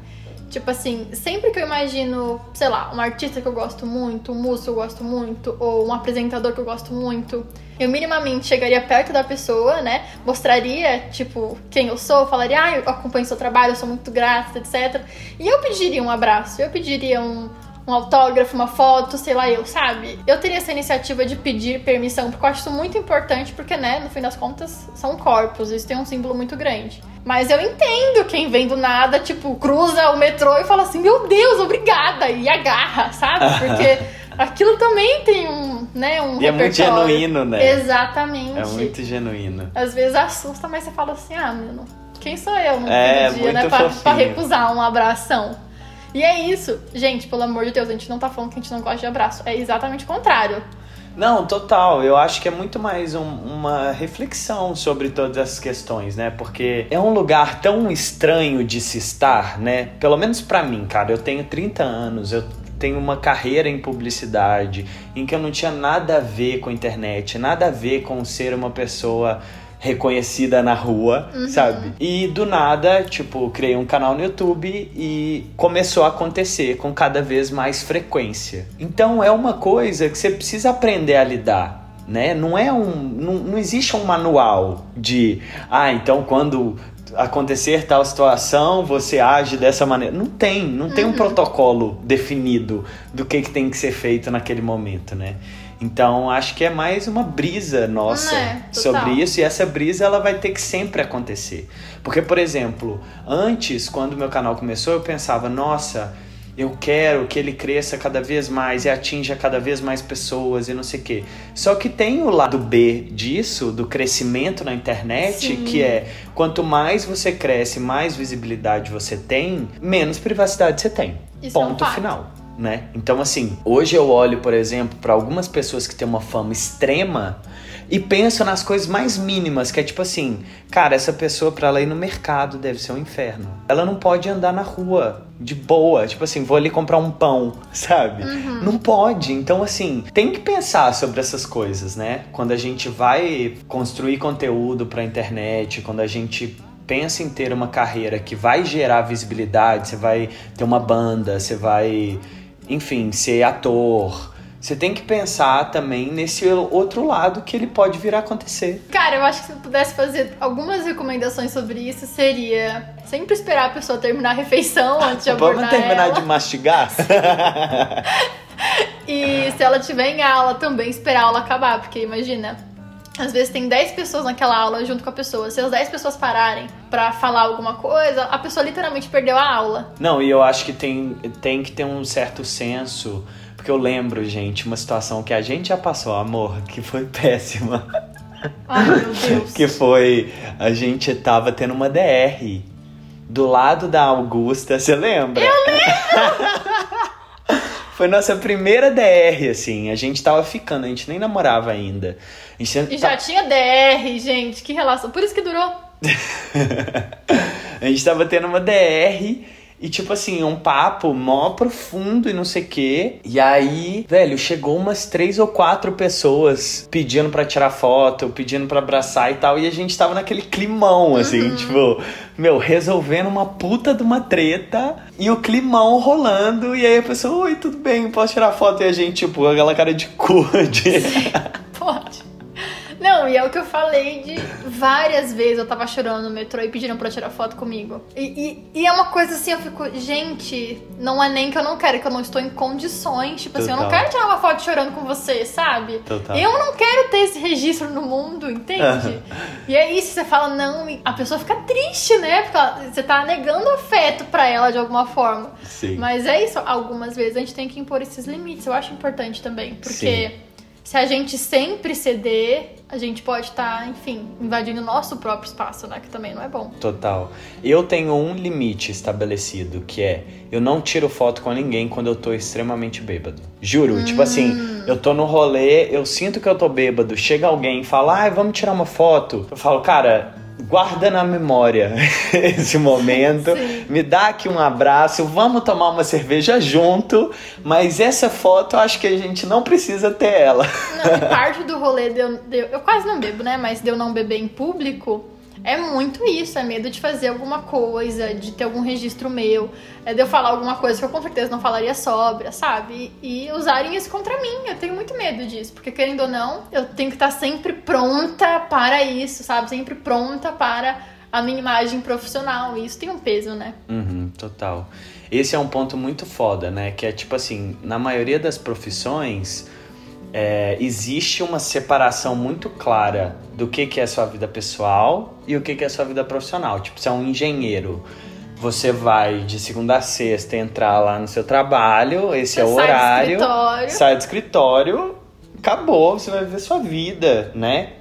Tipo assim, sempre que eu imagino, sei lá, um artista que eu gosto muito, um músico que eu gosto muito, ou um apresentador que eu gosto muito, eu minimamente chegaria perto da pessoa, né? Mostraria, tipo, quem eu sou, falaria, ah, eu acompanho seu trabalho, eu sou muito grata, etc. E eu pediria um abraço, eu pediria um, um autógrafo, uma foto, sei lá eu, sabe? Eu teria essa iniciativa de pedir permissão, porque eu acho isso muito importante, porque, né, no fim das contas, são corpos, isso tem um símbolo muito grande. Mas eu entendo quem vem do nada, tipo, cruza o metrô e fala assim, meu Deus, obrigada, e agarra, sabe? Porque aquilo também tem um, né, um E é muito genuíno, né? Exatamente. É muito genuíno. Às vezes assusta, mas você fala assim, ah, mano, quem sou eu no é, dia, né, pra, pra recusar um abração? E é isso. Gente, pelo amor de Deus, a gente não tá falando que a gente não gosta de abraço. É exatamente o contrário. Não, total. Eu acho que é muito mais um, uma reflexão sobre todas essas questões, né? Porque é um lugar tão estranho de se estar, né? Pelo menos para mim, cara. Eu tenho 30 anos, eu tenho uma carreira em publicidade, em que eu não tinha nada a ver com internet, nada a ver com ser uma pessoa reconhecida na rua, uhum. sabe? E do nada, tipo, criei um canal no YouTube e começou a acontecer com cada vez mais frequência. Então é uma coisa que você precisa aprender a lidar. Né? Não é um. Não, não existe um manual de. Ah, então quando acontecer tal situação, você age dessa maneira. Não tem, não tem um uhum. protocolo definido do que, que tem que ser feito naquele momento, né? Então acho que é mais uma brisa nossa é, sobre isso e essa brisa ela vai ter que sempre acontecer. Porque, por exemplo, antes, quando meu canal começou, eu pensava, nossa, eu quero que ele cresça cada vez mais e atinja cada vez mais pessoas e não sei o quê. Só que tem o lado B disso, do crescimento na internet, Sim. que é quanto mais você cresce, mais visibilidade você tem, menos privacidade você tem. Isso Ponto é um final né? Então, assim, hoje eu olho, por exemplo, para algumas pessoas que têm uma fama extrema, E penso nas coisas mais mínimas, que é tipo assim, cara, essa pessoa para ela ir no mercado deve ser um inferno. Ela não pode andar na rua de boa, tipo assim, vou ali comprar um pão, sabe? Uhum. Não pode. Então, assim, tem que pensar sobre essas coisas, né? Quando a gente vai construir conteúdo pra internet, quando a gente pensa em ter uma carreira que vai gerar visibilidade, você vai ter uma banda, você vai, enfim, ser ator. Você tem que pensar também nesse outro lado que ele pode vir a acontecer. Cara, eu acho que se eu pudesse fazer algumas recomendações sobre isso, seria sempre esperar a pessoa terminar a refeição antes de abordar Vamos terminar ela. de mastigar? E se ela tiver em aula, também esperar a aula acabar, porque imagina, às vezes tem 10 pessoas naquela aula junto com a pessoa. Se as 10 pessoas pararem pra falar alguma coisa, a pessoa literalmente perdeu a aula. Não, e eu acho que tem, tem que ter um certo senso, porque eu lembro, gente, uma situação que a gente já passou, amor, que foi péssima. Ai, meu Deus. que foi a gente tava tendo uma DR do lado da Augusta, você lembra? Eu lembro. foi nossa primeira DR, assim. A gente tava ficando, a gente nem namorava ainda. E já tá- tinha DR, gente, que relação. Por isso que durou. a gente tava tendo uma DR e, tipo assim, um papo mó profundo e não sei o quê. E aí, velho, chegou umas três ou quatro pessoas pedindo pra tirar foto, pedindo pra abraçar e tal. E a gente tava naquele climão, assim, tipo, meu, resolvendo uma puta de uma treta e o climão rolando. E aí a pessoa, oi, tudo bem, posso tirar foto? E a gente, tipo, aquela cara de cu de. Não, e é o que eu falei de várias vezes eu tava chorando no metrô e pediram pra tirar foto comigo. E, e, e é uma coisa assim, eu fico, gente, não é nem que eu não quero, é que eu não estou em condições. Tipo assim, eu não Total. quero tirar uma foto chorando com você, sabe? Total. Eu não quero ter esse registro no mundo, entende? e é isso, você fala, não, a pessoa fica triste, né? Porque ela- você tá negando afeto pra ela de alguma forma. Sim. Mas é isso, algumas vezes a gente tem que impor esses limites. Eu acho importante também, porque Sim. Se a gente sempre ceder, a gente pode estar, enfim, invadindo o nosso próprio espaço, né? Que também não é bom. Total. Eu tenho um limite estabelecido, que é eu não tiro foto com ninguém quando eu tô extremamente bêbado. Juro, tipo assim, eu tô no rolê, eu sinto que eu tô bêbado, chega alguém e fala, ai, vamos tirar uma foto. Eu falo, cara, guarda na memória esse momento, Sim. me dá aqui um abraço, vamos tomar uma cerveja junto, mas essa foto eu acho que a gente não precisa ter ela. Não, e parte do rolê de eu, de eu- eu quase não bebo, né? Mas de eu não beber em público é muito isso, é medo de fazer alguma coisa, de ter algum registro meu, é de eu falar alguma coisa que eu com certeza não falaria sóbria, sabe? E, e usarem isso contra mim. Eu tenho muito medo disso, porque querendo ou não, eu tenho que estar sempre pronta para isso, sabe? Sempre pronta para a minha imagem profissional. E isso tem um peso, né? Uhum, total. Esse é um ponto muito foda, né? Que é tipo assim, na maioria das profissões é, existe uma separação muito clara do que, que é sua vida pessoal e o que, que é sua vida profissional. Tipo, você é um engenheiro. Você vai de segunda a sexta entrar lá no seu trabalho, esse é o Você sai do horário. escritório. Sai do escritório, acabou, você vai viver sua vida, né?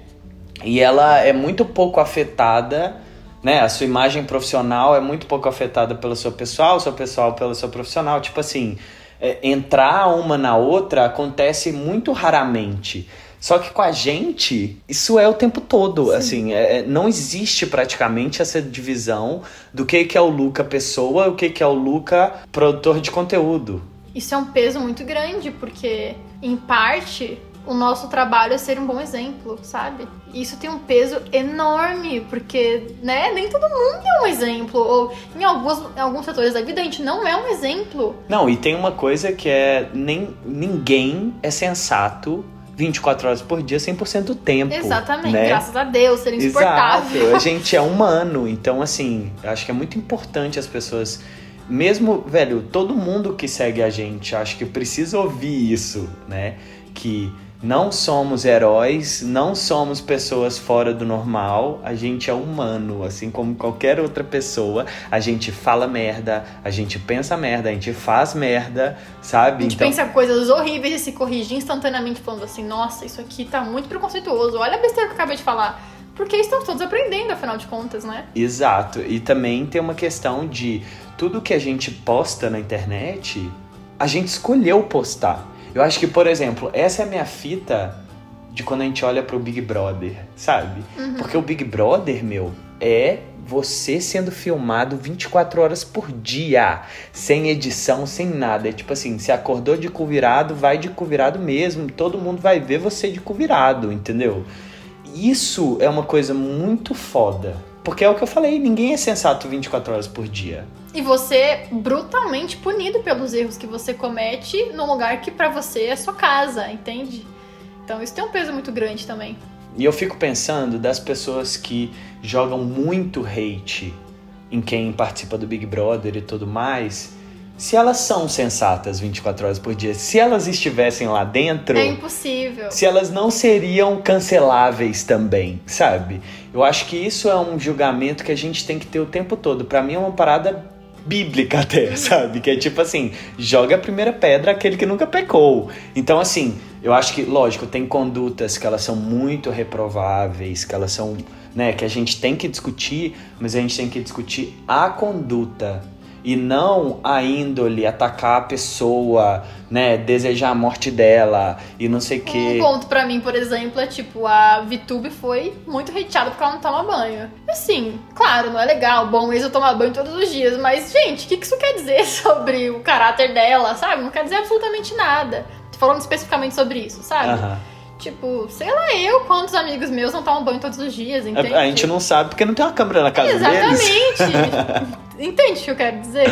E ela é muito pouco afetada, né? A sua imagem profissional é muito pouco afetada pelo seu pessoal, o seu pessoal pelo seu profissional. Tipo assim, é, entrar uma na outra acontece muito raramente. Só que com a gente, isso é o tempo todo. Assim, é- é- não existe praticamente essa divisão do que, que é o Luca pessoa e o que, que é o Luca produtor de conteúdo. Isso é um peso muito grande, porque, em parte, o nosso trabalho é ser um bom exemplo, sabe? E Isso tem um peso enorme, porque, né, nem todo mundo é um exemplo. Ou em alguns, em alguns setores da vida a gente não é um exemplo. Não, e tem uma coisa que é nem ninguém é sensato 24 horas por dia, 100% do tempo. Exatamente, né? graças a Deus, ser insuportável. Exato, a gente é humano, então assim, eu acho que é muito importante as pessoas, mesmo, velho, todo mundo que segue a gente, acho que precisa ouvir isso, né? Que não somos heróis, não somos pessoas fora do normal, a gente é humano, assim como qualquer outra pessoa. A gente fala merda, a gente pensa merda, a gente faz merda, sabe? A gente então, pensa coisas horríveis e se corrige instantaneamente, falando assim: nossa, isso aqui tá muito preconceituoso. Olha a besteira que eu acabei de falar. Porque estamos todos aprendendo, afinal de contas, né? Exato. E também tem uma questão de tudo que a gente posta na internet, a gente escolheu postar. Eu acho que, por exemplo, essa é a minha fita de quando a gente olha pro Big Brother, sabe? Porque o Big Brother, meu, é você sendo filmado 24 horas por dia, sem edição, sem nada. É tipo assim, se acordou de cu virado, vai de cu virado mesmo, todo mundo vai ver você de cu virado, entendeu? Isso é uma coisa muito foda. Porque é o que eu falei, ninguém é sensato 24 horas por dia. E você é brutalmente punido pelos erros que você comete num lugar que pra você é sua casa, entende? Então isso tem um peso muito grande também. E eu fico pensando das pessoas que jogam muito hate em quem participa do Big Brother e tudo mais, se elas são sensatas 24 horas por dia, se elas estivessem lá dentro, É impossível. se elas não seriam canceláveis também, sabe? Eu acho que isso é um julgamento que a gente tem que ter o tempo todo. Pra mim é uma parada bíblica até, sabe? Que é tipo assim, joga a primeira pedra aquele que nunca pecou. Então assim, eu acho que, lógico, tem condutas que elas são muito reprováveis, que elas são, né, que a gente tem que discutir, mas a gente tem que discutir a conduta e não a índole, atacar a pessoa, né, desejar a morte dela e não sei o Um que. ponto pra mim, por exemplo, é tipo, a VTube foi muito hateada porque ela não toma banho. Assim, claro, não é legal, bom mesmo tomar banho todos os dias, mas, gente, o que que isso quer dizer sobre o caráter dela, sabe? Não quer dizer absolutamente nada. Tô falando especificamente sobre isso, sabe? Aham. Tipo, sei lá, eu, quantos amigos meus não tomam banho todos os dias, entende? A, a gente não sabe porque não tem uma câmera na casa deles. Exatamente. Entende o que eu quero dizer?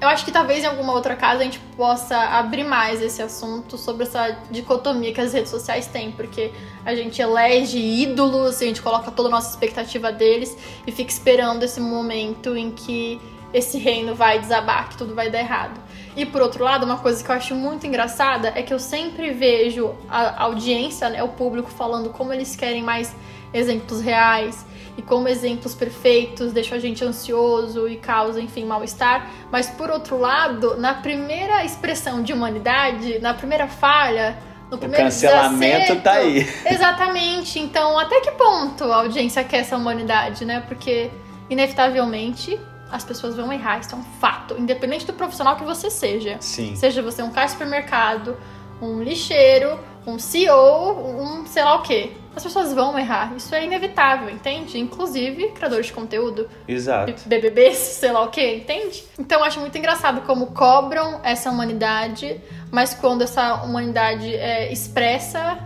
Eu acho que talvez em alguma outra casa a gente possa abrir mais esse assunto sobre essa dicotomia que as redes sociais têm, porque a gente elege ídolos, a gente coloca toda a nossa expectativa deles e fica esperando esse momento em que esse reino vai desabar, que tudo vai dar errado. E por outro lado, uma coisa que eu acho muito engraçada é que eu sempre vejo a audiência, né, o público falando como eles querem mais exemplos reais e como exemplos perfeitos deixam a gente ansioso e causa, enfim, mal-estar. Mas por outro lado, na primeira expressão de humanidade, na primeira falha, no O primeiro cancelamento desacerto, tá aí. Exatamente. Então, até que ponto a audiência quer essa humanidade, né? Porque, inevitavelmente, as pessoas vão errar, isso é um fato. Independente do profissional que você seja. Sim. Seja você um cara de supermercado, um lixeiro, um CEO, um sei lá o quê. As pessoas vão errar. Isso é inevitável, entende? Inclusive, criadores de conteúdo, Exato. BBBs, sei lá o quê, entende? Então eu acho muito engraçado como cobram essa humanidade, mas quando essa humanidade é expressa,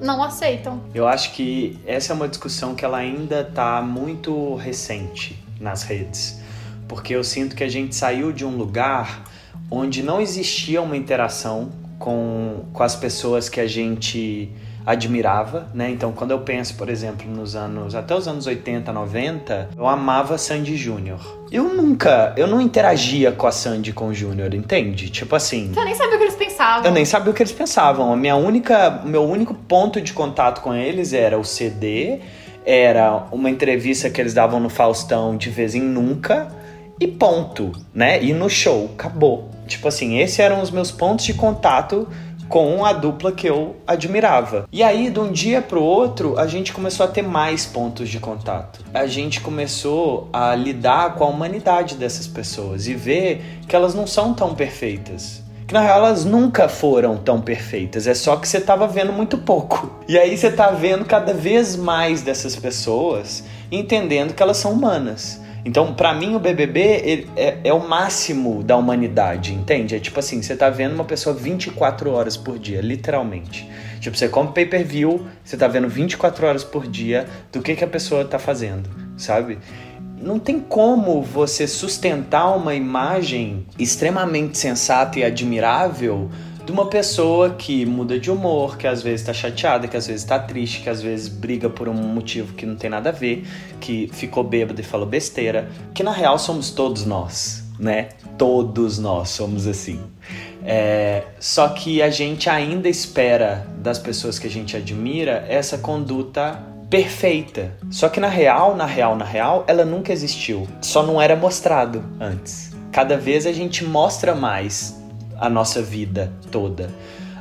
não aceitam. Eu acho que essa é uma discussão que ela ainda tá muito recente nas redes. Porque eu sinto que a gente saiu de um lugar onde não existia uma interação com, com as pessoas que a gente admirava, né? Então, quando eu penso, por exemplo, nos anos, até os anos 80, 90, eu amava Sandy Júnior. Eu nunca, eu não interagia com a Sandy com o Júnior, entende? Tipo assim, Eu nem sabia o que eles pensavam. eu nem sabia o que eles pensavam. A minha única, meu único ponto de contato com eles era o CD, era uma entrevista que eles davam no Faustão de vez em nunca e ponto, né? E no show, acabou. Tipo assim, esses eram os meus pontos de contato com a dupla que eu admirava. E aí, de um dia pro outro, a gente começou a ter mais pontos de contato. A gente começou a lidar com a humanidade dessas pessoas e ver que elas não são tão perfeitas. Que na real elas nunca foram tão perfeitas, é só que você tava vendo muito pouco. E aí você tá vendo cada vez mais dessas pessoas, entendendo que elas são humanas. Então, pra mim, o BBB é, é o máximo da humanidade, entende? É tipo assim, você tá vendo uma pessoa 24 horas por dia, literalmente. Tipo, você compra pay-per-view, você tá vendo 24 horas por dia do que, que a pessoa tá fazendo, sabe? Não tem como você sustentar uma imagem extremamente sensata e admirável de uma pessoa que muda de humor, que às vezes tá chateada, que às vezes tá triste, que às vezes briga por um motivo que não tem nada a ver, que ficou bêbado e falou besteira, que na real somos todos nós, né? Todos nós somos assim. É, só que a gente ainda espera das pessoas que a gente admira essa conduta perfeita. Só que na real, na real, na real, ela nunca existiu. Só não era mostrado antes. Cada vez a gente mostra mais a nossa vida toda.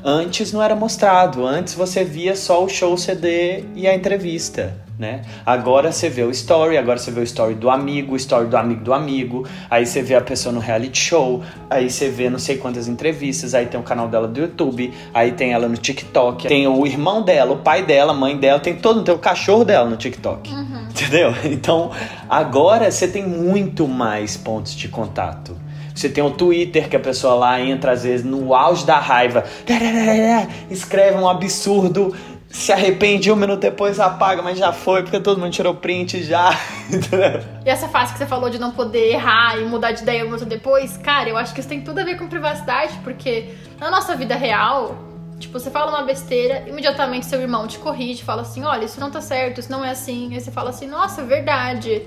Antes não era mostrado, antes você via só o show CD e a entrevista. né? Agora você vê o story, agora você vê o story do amigo, o story do amigo do amigo, aí você vê a pessoa no reality show, aí você vê não sei quantas entrevistas, aí tem o canal dela do YouTube, aí tem ela no TikTok, tem o irmão dela, o pai dela, a mãe dela, tem todo, tem o cachorro dela no TikTok. Uhum. Entendeu? Então, agora você tem muito mais pontos de contato. Você tem o Twitter, que a pessoa lá entra às vezes no auge da raiva, escreve um absurdo, se arrepende um minuto depois apaga, mas já foi, porque todo mundo tirou print já. e essa fase que você falou de não poder errar e mudar de ideia um minuto depois, cara, eu acho que isso tem tudo a ver com privacidade, porque na nossa vida real, tipo, você fala uma besteira, imediatamente seu irmão te corrige, fala assim: olha, isso não tá certo, isso não é assim. Aí você fala assim: nossa, verdade.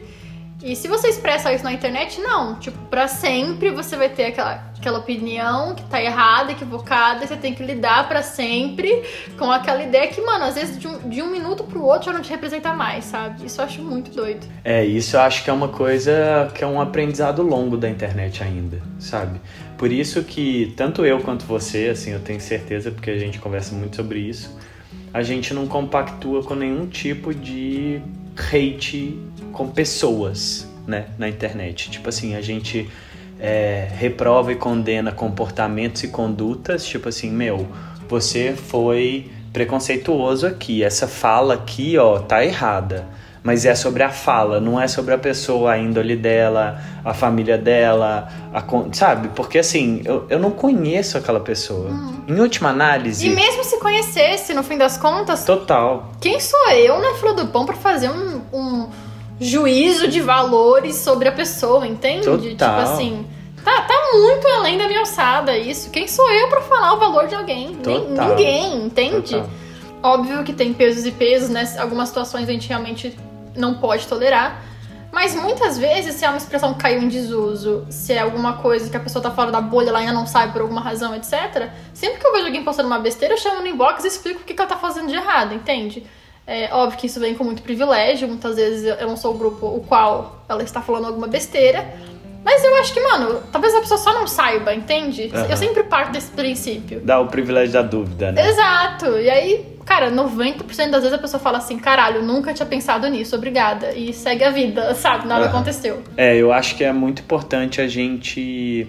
E se você expressa isso na internet, não. Tipo, pra sempre você vai ter aquela, aquela opinião que tá errada, equivocada, e você tem que lidar para sempre com aquela ideia que, mano, às vezes de um, de um minuto pro outro já não te representa mais, sabe? Isso eu acho muito doido. É, isso eu acho que é uma coisa que é um aprendizado longo da internet ainda, sabe? Por isso que tanto eu quanto você, assim, eu tenho certeza, porque a gente conversa muito sobre isso, a gente não compactua com nenhum tipo de hate com pessoas, né, na internet. Tipo assim, a gente é, reprova e condena comportamentos e condutas, tipo assim, meu, você foi preconceituoso aqui, essa fala aqui, ó, tá errada. Mas é sobre a fala, não é sobre a pessoa, a índole dela, a família dela, a, sabe? Porque assim, eu, eu não conheço aquela pessoa. Hum. Em última análise. E mesmo se conhecesse, no fim das contas. Total. Quem sou eu na fila do pão para fazer um, um juízo de valores sobre a pessoa, entende? Total. Tipo assim. Tá, tá muito além da minha alçada isso. Quem sou eu para falar o valor de alguém? Total. Ninguém, entende? Total. Óbvio que tem pesos e pesos, né? Algumas situações a gente realmente não pode tolerar. Mas muitas vezes, se é uma expressão que caiu em desuso, se é alguma coisa que a pessoa tá fora da bolha, ela ainda não sabe por alguma razão, etc. Sempre que eu vejo alguém postando uma besteira, eu chamo no inbox e explico o que, que ela tá fazendo de errado, entende? É óbvio que isso vem com muito privilégio, muitas vezes eu não sou o grupo o qual ela está falando alguma besteira. Mas eu acho que, mano, talvez a pessoa só não saiba, entende? Uhum. Eu sempre parto desse princípio. Dá o privilégio da dúvida, né? Exato. E aí, cara, 90% das vezes a pessoa fala assim: caralho, nunca tinha pensado nisso, obrigada. E segue a vida, sabe? Nada uhum. aconteceu. É, eu acho que é muito importante a gente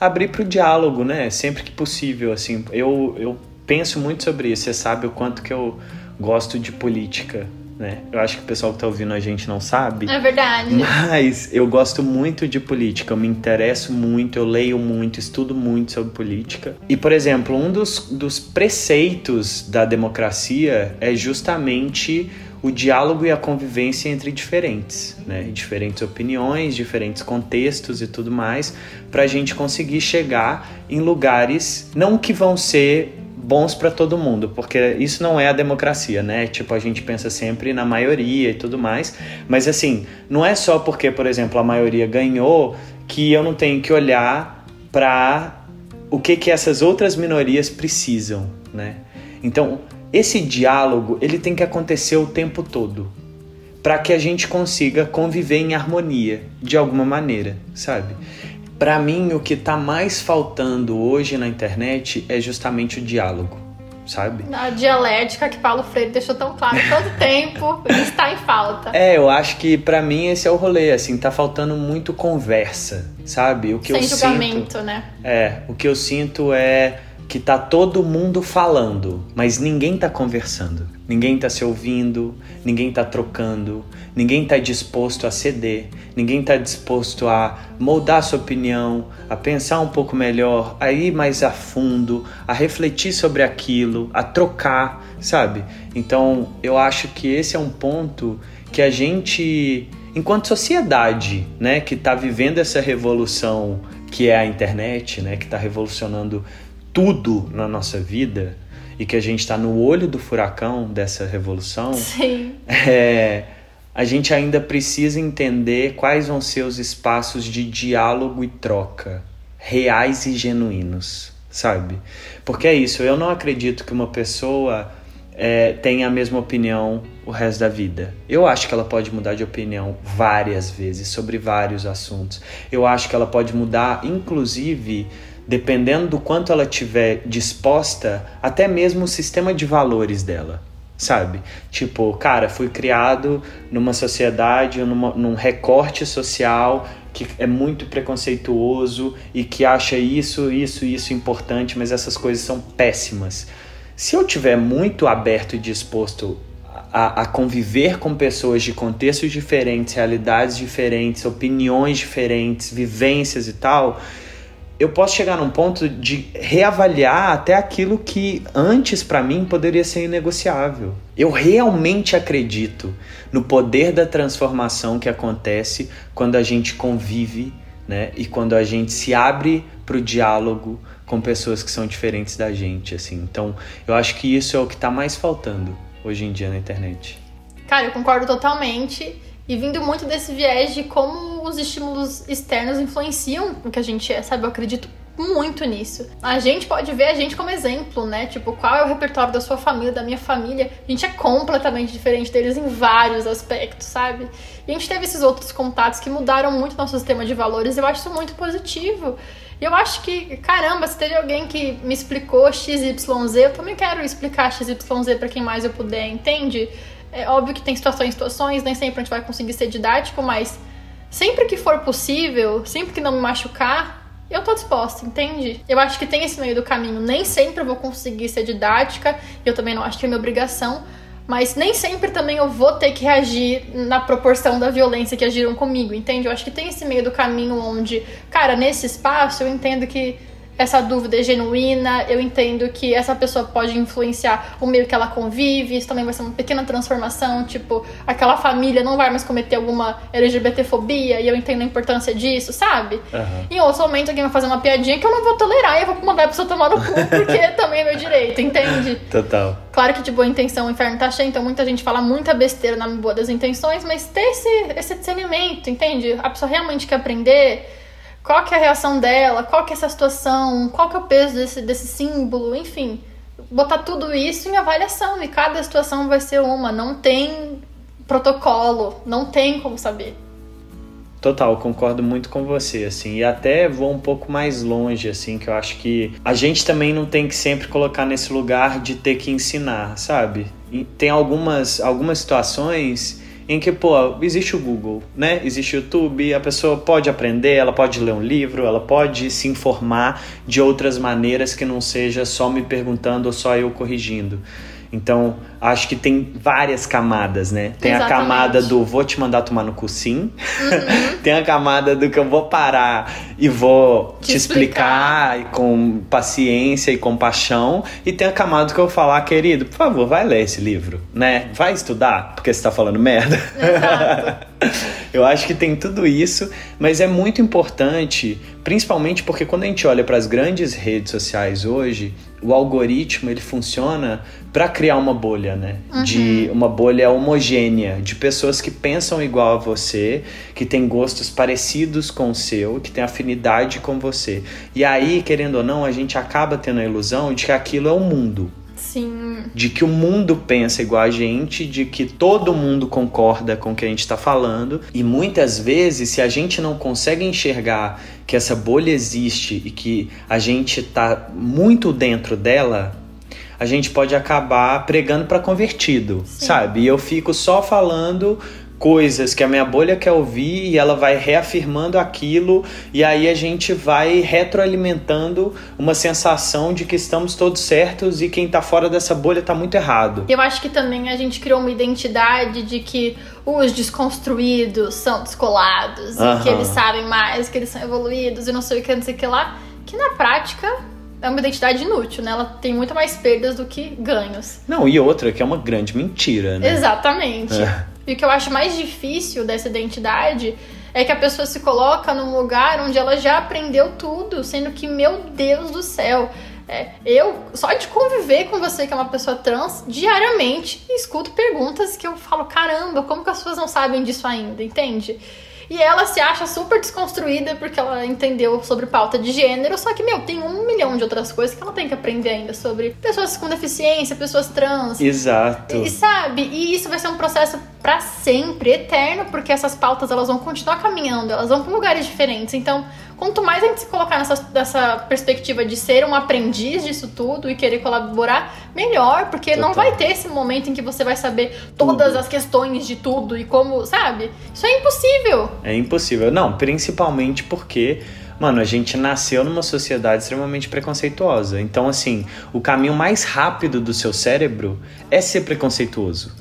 abrir pro diálogo, né? Sempre que possível, assim. Eu, eu penso muito sobre isso. Você sabe o quanto que eu gosto de política né? Eu acho que o pessoal que tá ouvindo a gente não sabe. É verdade. Mas eu gosto muito de política, eu me interesso muito, eu leio muito, estudo muito sobre política. E, por exemplo, um dos, dos preceitos da democracia é justamente o diálogo e a convivência entre diferentes, né? Diferentes opiniões, diferentes contextos e tudo mais, para a gente conseguir chegar em lugares não que vão ser bons para todo mundo, porque isso não é a democracia, né? Tipo, a gente pensa sempre na maioria e tudo mais, mas assim, não é só porque, por exemplo, a maioria ganhou que eu não tenho que olhar para o que que essas outras minorias precisam, né? Então, esse diálogo, ele tem que acontecer o tempo todo, para que a gente consiga conviver em harmonia de alguma maneira, sabe? Para mim, o que está mais faltando hoje na internet é justamente o diálogo, sabe? A dialética que Paulo Freire deixou tão claro todo tempo está em falta. É, eu acho que para mim esse é o rolê, assim, tá faltando muito conversa, sabe? O que Sem eu julgamento, sinto, né? É, o que eu sinto é que tá todo mundo falando, mas ninguém tá conversando. Ninguém tá se ouvindo, ninguém tá trocando, ninguém tá disposto a ceder, ninguém tá disposto a moldar sua opinião, a pensar um pouco melhor, a ir mais a fundo, a refletir sobre aquilo, a trocar, sabe? Então, eu acho que esse é um ponto que a gente, enquanto sociedade, né, que está vivendo essa revolução que é a internet, né, que está revolucionando tudo na nossa vida e que a gente está no olho do furacão dessa revolução, Sim. É, a gente ainda precisa entender quais vão ser os espaços de diálogo e troca reais e genuínos, sabe? Porque é isso, eu não acredito que uma pessoa é, tenha a mesma opinião o resto da vida. Eu acho que ela pode mudar de opinião várias vezes sobre vários assuntos. Eu acho que ela pode mudar, inclusive dependendo do quanto ela tiver disposta, até mesmo o sistema de valores dela, sabe? Tipo, cara, fui criado numa sociedade, numa, num recorte social que é muito preconceituoso e que acha isso, isso, isso importante, mas essas coisas são péssimas. Se eu tiver muito aberto e disposto a, a, conviver com pessoas de contextos diferentes, realidades diferentes, opiniões diferentes, vivências e tal, eu posso chegar num ponto de reavaliar até aquilo que antes para mim poderia ser inegociável. Eu realmente acredito no poder da transformação que acontece quando a gente convive, né? E quando a gente se abre para o diálogo com pessoas que são diferentes da gente, assim. Então, eu acho que isso é o que está mais faltando hoje em dia na internet. Cara, eu concordo totalmente. E vindo muito desse viés de como os estímulos externos influenciam o que a gente é, sabe? Eu acredito muito nisso. A gente pode ver a gente como exemplo, né? Tipo, qual é o repertório da sua família, da minha família? A gente é completamente diferente deles em vários aspectos, sabe? E a gente teve esses outros contatos que mudaram muito nosso sistema de valores. Eu acho isso muito positivo. E eu acho que, caramba, se teve alguém que me explicou XYZ, eu também quero explicar XYZ para quem mais eu puder, entende? É óbvio que tem situações situações, nem sempre a gente vai conseguir ser didático, mas sempre que for possível, sempre que não me machucar, eu tô disposta, entende? Eu acho que tem esse meio do caminho. Nem sempre eu vou conseguir ser didática, eu também não acho que é minha obrigação, mas nem sempre também eu vou ter que reagir na proporção da violência que agiram comigo, entende? Eu acho que tem esse meio do caminho onde, cara, nesse espaço eu entendo que essa dúvida é genuína, eu entendo que essa pessoa pode influenciar o meio que ela convive, isso também vai ser uma pequena transformação, tipo, aquela família não vai mais cometer alguma LGBTfobia e eu entendo a importância disso, sabe? Uhum. Em outro momento alguém vai fazer uma piadinha que eu não vou tolerar e eu vou mandar a pessoa tomar no cu, porque também é meu direito, entende? Total. Claro que de boa intenção o inferno tá cheio, então muita gente fala muita besteira na boa das intenções, mas ter esse, esse discernimento, entende? A pessoa realmente quer aprender qual que é a reação dela, qual que é essa situação, qual que é o peso desse, desse símbolo, enfim. Botar tudo isso em avaliação e cada situação vai ser uma, não tem protocolo, não tem como saber. Total, concordo muito com você, assim, e até vou um pouco mais longe, assim, que eu acho que a gente também não tem que sempre colocar nesse lugar de ter que ensinar, sabe? E tem algumas, algumas situações em que, pô, existe o Google, né? Existe o YouTube, a pessoa pode aprender, ela pode ler um livro, ela pode se informar de outras maneiras que não seja só me perguntando ou só eu corrigindo. Então, acho que tem várias camadas, né? Tem Exatamente. a camada do vou te mandar tomar no cu sim. Uhum. tem a camada do que eu vou parar e vou te, te explicar. explicar. com paciência e compaixão. E tem a camada do que eu vou falar, querido, por favor, vai ler esse livro, né? Vai estudar, porque você tá falando merda. Eu acho que tem tudo isso, mas é muito importante, principalmente porque quando a gente olha para as grandes redes sociais hoje, o algoritmo ele funciona para criar uma bolha, né? Uhum. De uma bolha homogênea de pessoas que pensam igual a você, que têm gostos parecidos com o seu, que têm afinidade com você. E aí, querendo ou não, a gente acaba tendo a ilusão de que aquilo é o mundo. Sim. De que o mundo pensa igual a gente, de que todo mundo concorda com o que a gente está falando. E muitas vezes, se a gente não consegue enxergar que essa bolha existe e que a gente está muito dentro dela, a gente pode acabar pregando para convertido, Sim. sabe? E eu fico só falando coisas que a minha bolha quer ouvir e ela vai reafirmando aquilo e aí a gente vai retroalimentando uma sensação de que estamos todos certos e quem tá fora dessa bolha tá muito errado. Eu acho que também a gente criou uma identidade de que os desconstruídos são descolados uhum. e que eles sabem mais, que eles são evoluídos e não sei o que, não sei o que lá, que na prática é uma identidade inútil, né? Ela tem muito mais perdas do que ganhos. Não, e outra que é uma grande mentira, né? Exatamente. É. E o que eu acho mais difícil dessa identidade é que a pessoa se coloca num lugar onde ela já aprendeu tudo, sendo que, meu Deus do céu, é, eu, só de conviver com você, que é uma pessoa trans, diariamente, escuto perguntas que eu falo, caramba, como que as pessoas não sabem disso ainda, entende? E ela se acha super desconstruída porque ela entendeu sobre pauta de gênero, só que, meu, tem um milhão de outras coisas que ela tem que aprender ainda sobre pessoas com deficiência, pessoas trans. Exato. E sabe? E isso vai ser um processo para sempre, eterno, porque essas pautas elas vão continuar caminhando, elas vão para lugares diferentes. Então, quanto mais a gente se colocar nessa, nessa perspectiva de ser um aprendiz disso tudo e querer colaborar, melhor, porque Total. não vai ter esse momento em que você vai saber todas tudo. as questões de tudo e como, sabe? Isso é impossível. É impossível. Não, principalmente porque mano, a gente nasceu numa sociedade extremamente preconceituosa. Então, assim, o caminho mais rápido do seu cérebro é ser preconceituoso.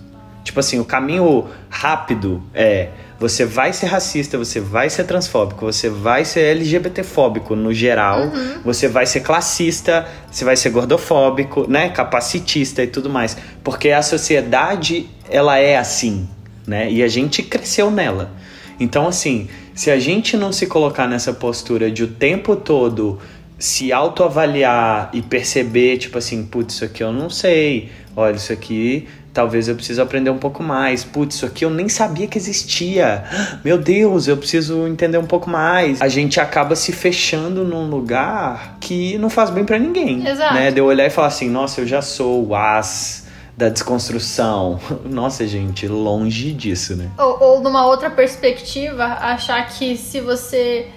Tipo assim, o caminho rápido é você vai ser racista, você vai ser transfóbico, você vai ser LGBTfóbico no geral, uhum. você vai ser classista, você vai ser gordofóbico, né, capacitista e tudo mais, porque a sociedade ela é assim, né? E a gente cresceu nela. Então assim, se a gente não se colocar nessa postura de o tempo todo se autoavaliar e perceber, tipo assim, putz, isso aqui eu não sei, olha, isso aqui talvez eu preciso aprender um pouco mais. Putz, isso aqui eu nem sabia que existia. Meu Deus, eu preciso entender um pouco mais. A gente acaba se fechando num lugar que não faz bem para ninguém. Exato. Né? De eu olhar e falar assim, nossa, eu já sou o as da desconstrução. Nossa, gente, longe disso, né? Ou, ou numa outra perspectiva, achar que se você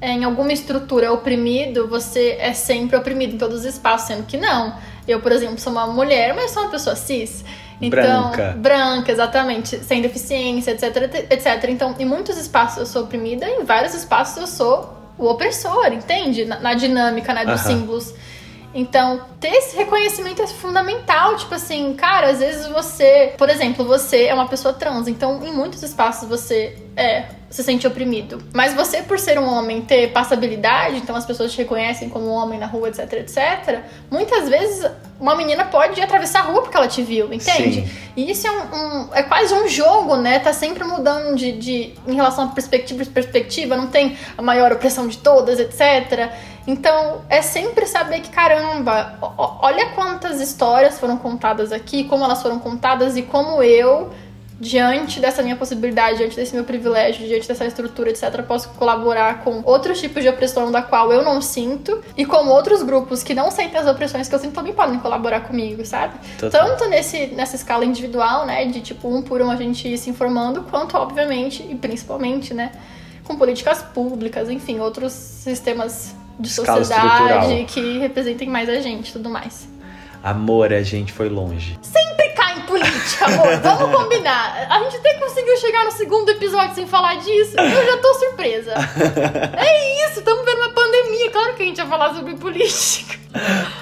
é, em alguma estrutura oprimido, você é sempre oprimido em todos os espaços, sendo que não. Eu, por exemplo, sou uma mulher, mas sou uma pessoa cis. Então, branca. branca, exatamente, sem deficiência, etc, etc. Então, em muitos espaços eu sou oprimida, em vários espaços eu sou o opressor, entende? Na, na dinâmica, né, dos símbolos. Então, ter esse reconhecimento é fundamental. Tipo assim, cara, às vezes você, por exemplo, você é uma pessoa trans, então em muitos espaços você é se sente oprimido. Mas você, por ser um homem, ter passabilidade, então as pessoas te reconhecem como um homem na rua, etc, etc. Muitas vezes uma menina pode atravessar a rua porque ela te viu, entende? Sim. E isso é um, um, é quase um jogo, né? Tá sempre mudando de, de em relação a perspectiva de perspectiva, não tem a maior opressão de todas, etc. Então, é sempre saber que, caramba, olha quantas histórias foram contadas aqui, como elas foram contadas e como eu diante dessa minha possibilidade, diante desse meu privilégio, diante dessa estrutura, etc., posso colaborar com outros tipos de opressão da qual eu não sinto e com outros grupos que não sentem as opressões que eu sinto também podem colaborar comigo, sabe? Total. Tanto nesse, nessa escala individual, né, de tipo um por um a gente ir se informando, quanto, obviamente, e principalmente, né, com políticas públicas, enfim, outros sistemas de escala sociedade que representem mais a gente tudo mais. Amor, a gente foi longe. Sempre cai em política, amor. Vamos combinar. A gente até conseguiu chegar no segundo episódio sem falar disso. Eu já tô surpresa. É isso, estamos vendo uma pandemia. Claro que a gente ia falar sobre política.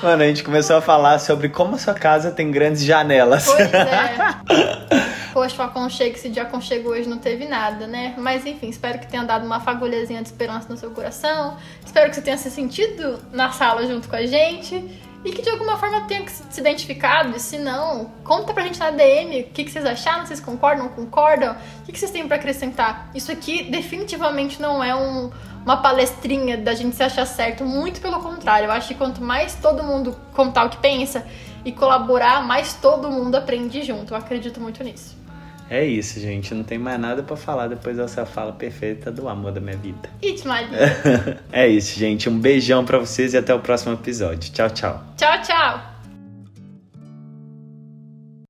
Mano, a gente começou a falar sobre como a sua casa tem grandes janelas. Pois é. Poxa, o aconchego, esse dia aconchego hoje não teve nada, né? Mas enfim, espero que tenha dado uma fagulhazinha de esperança no seu coração. Espero que você tenha se sentido na sala junto com a gente e que de alguma forma tenha se identificado. E se não, conta pra gente na DM o que, que vocês acharam, vocês concordam, concordam, o que, que vocês têm para acrescentar. Isso aqui definitivamente não é um, uma palestrinha da gente se achar certo, muito pelo contrário. Eu acho que quanto mais todo mundo contar o que pensa e colaborar, mais todo mundo aprende junto. Eu acredito muito nisso. É isso, gente. Não tem mais nada para falar depois dessa fala perfeita do amor da minha vida. It's my é isso, gente. Um beijão para vocês e até o próximo episódio. Tchau, tchau. Tchau, tchau.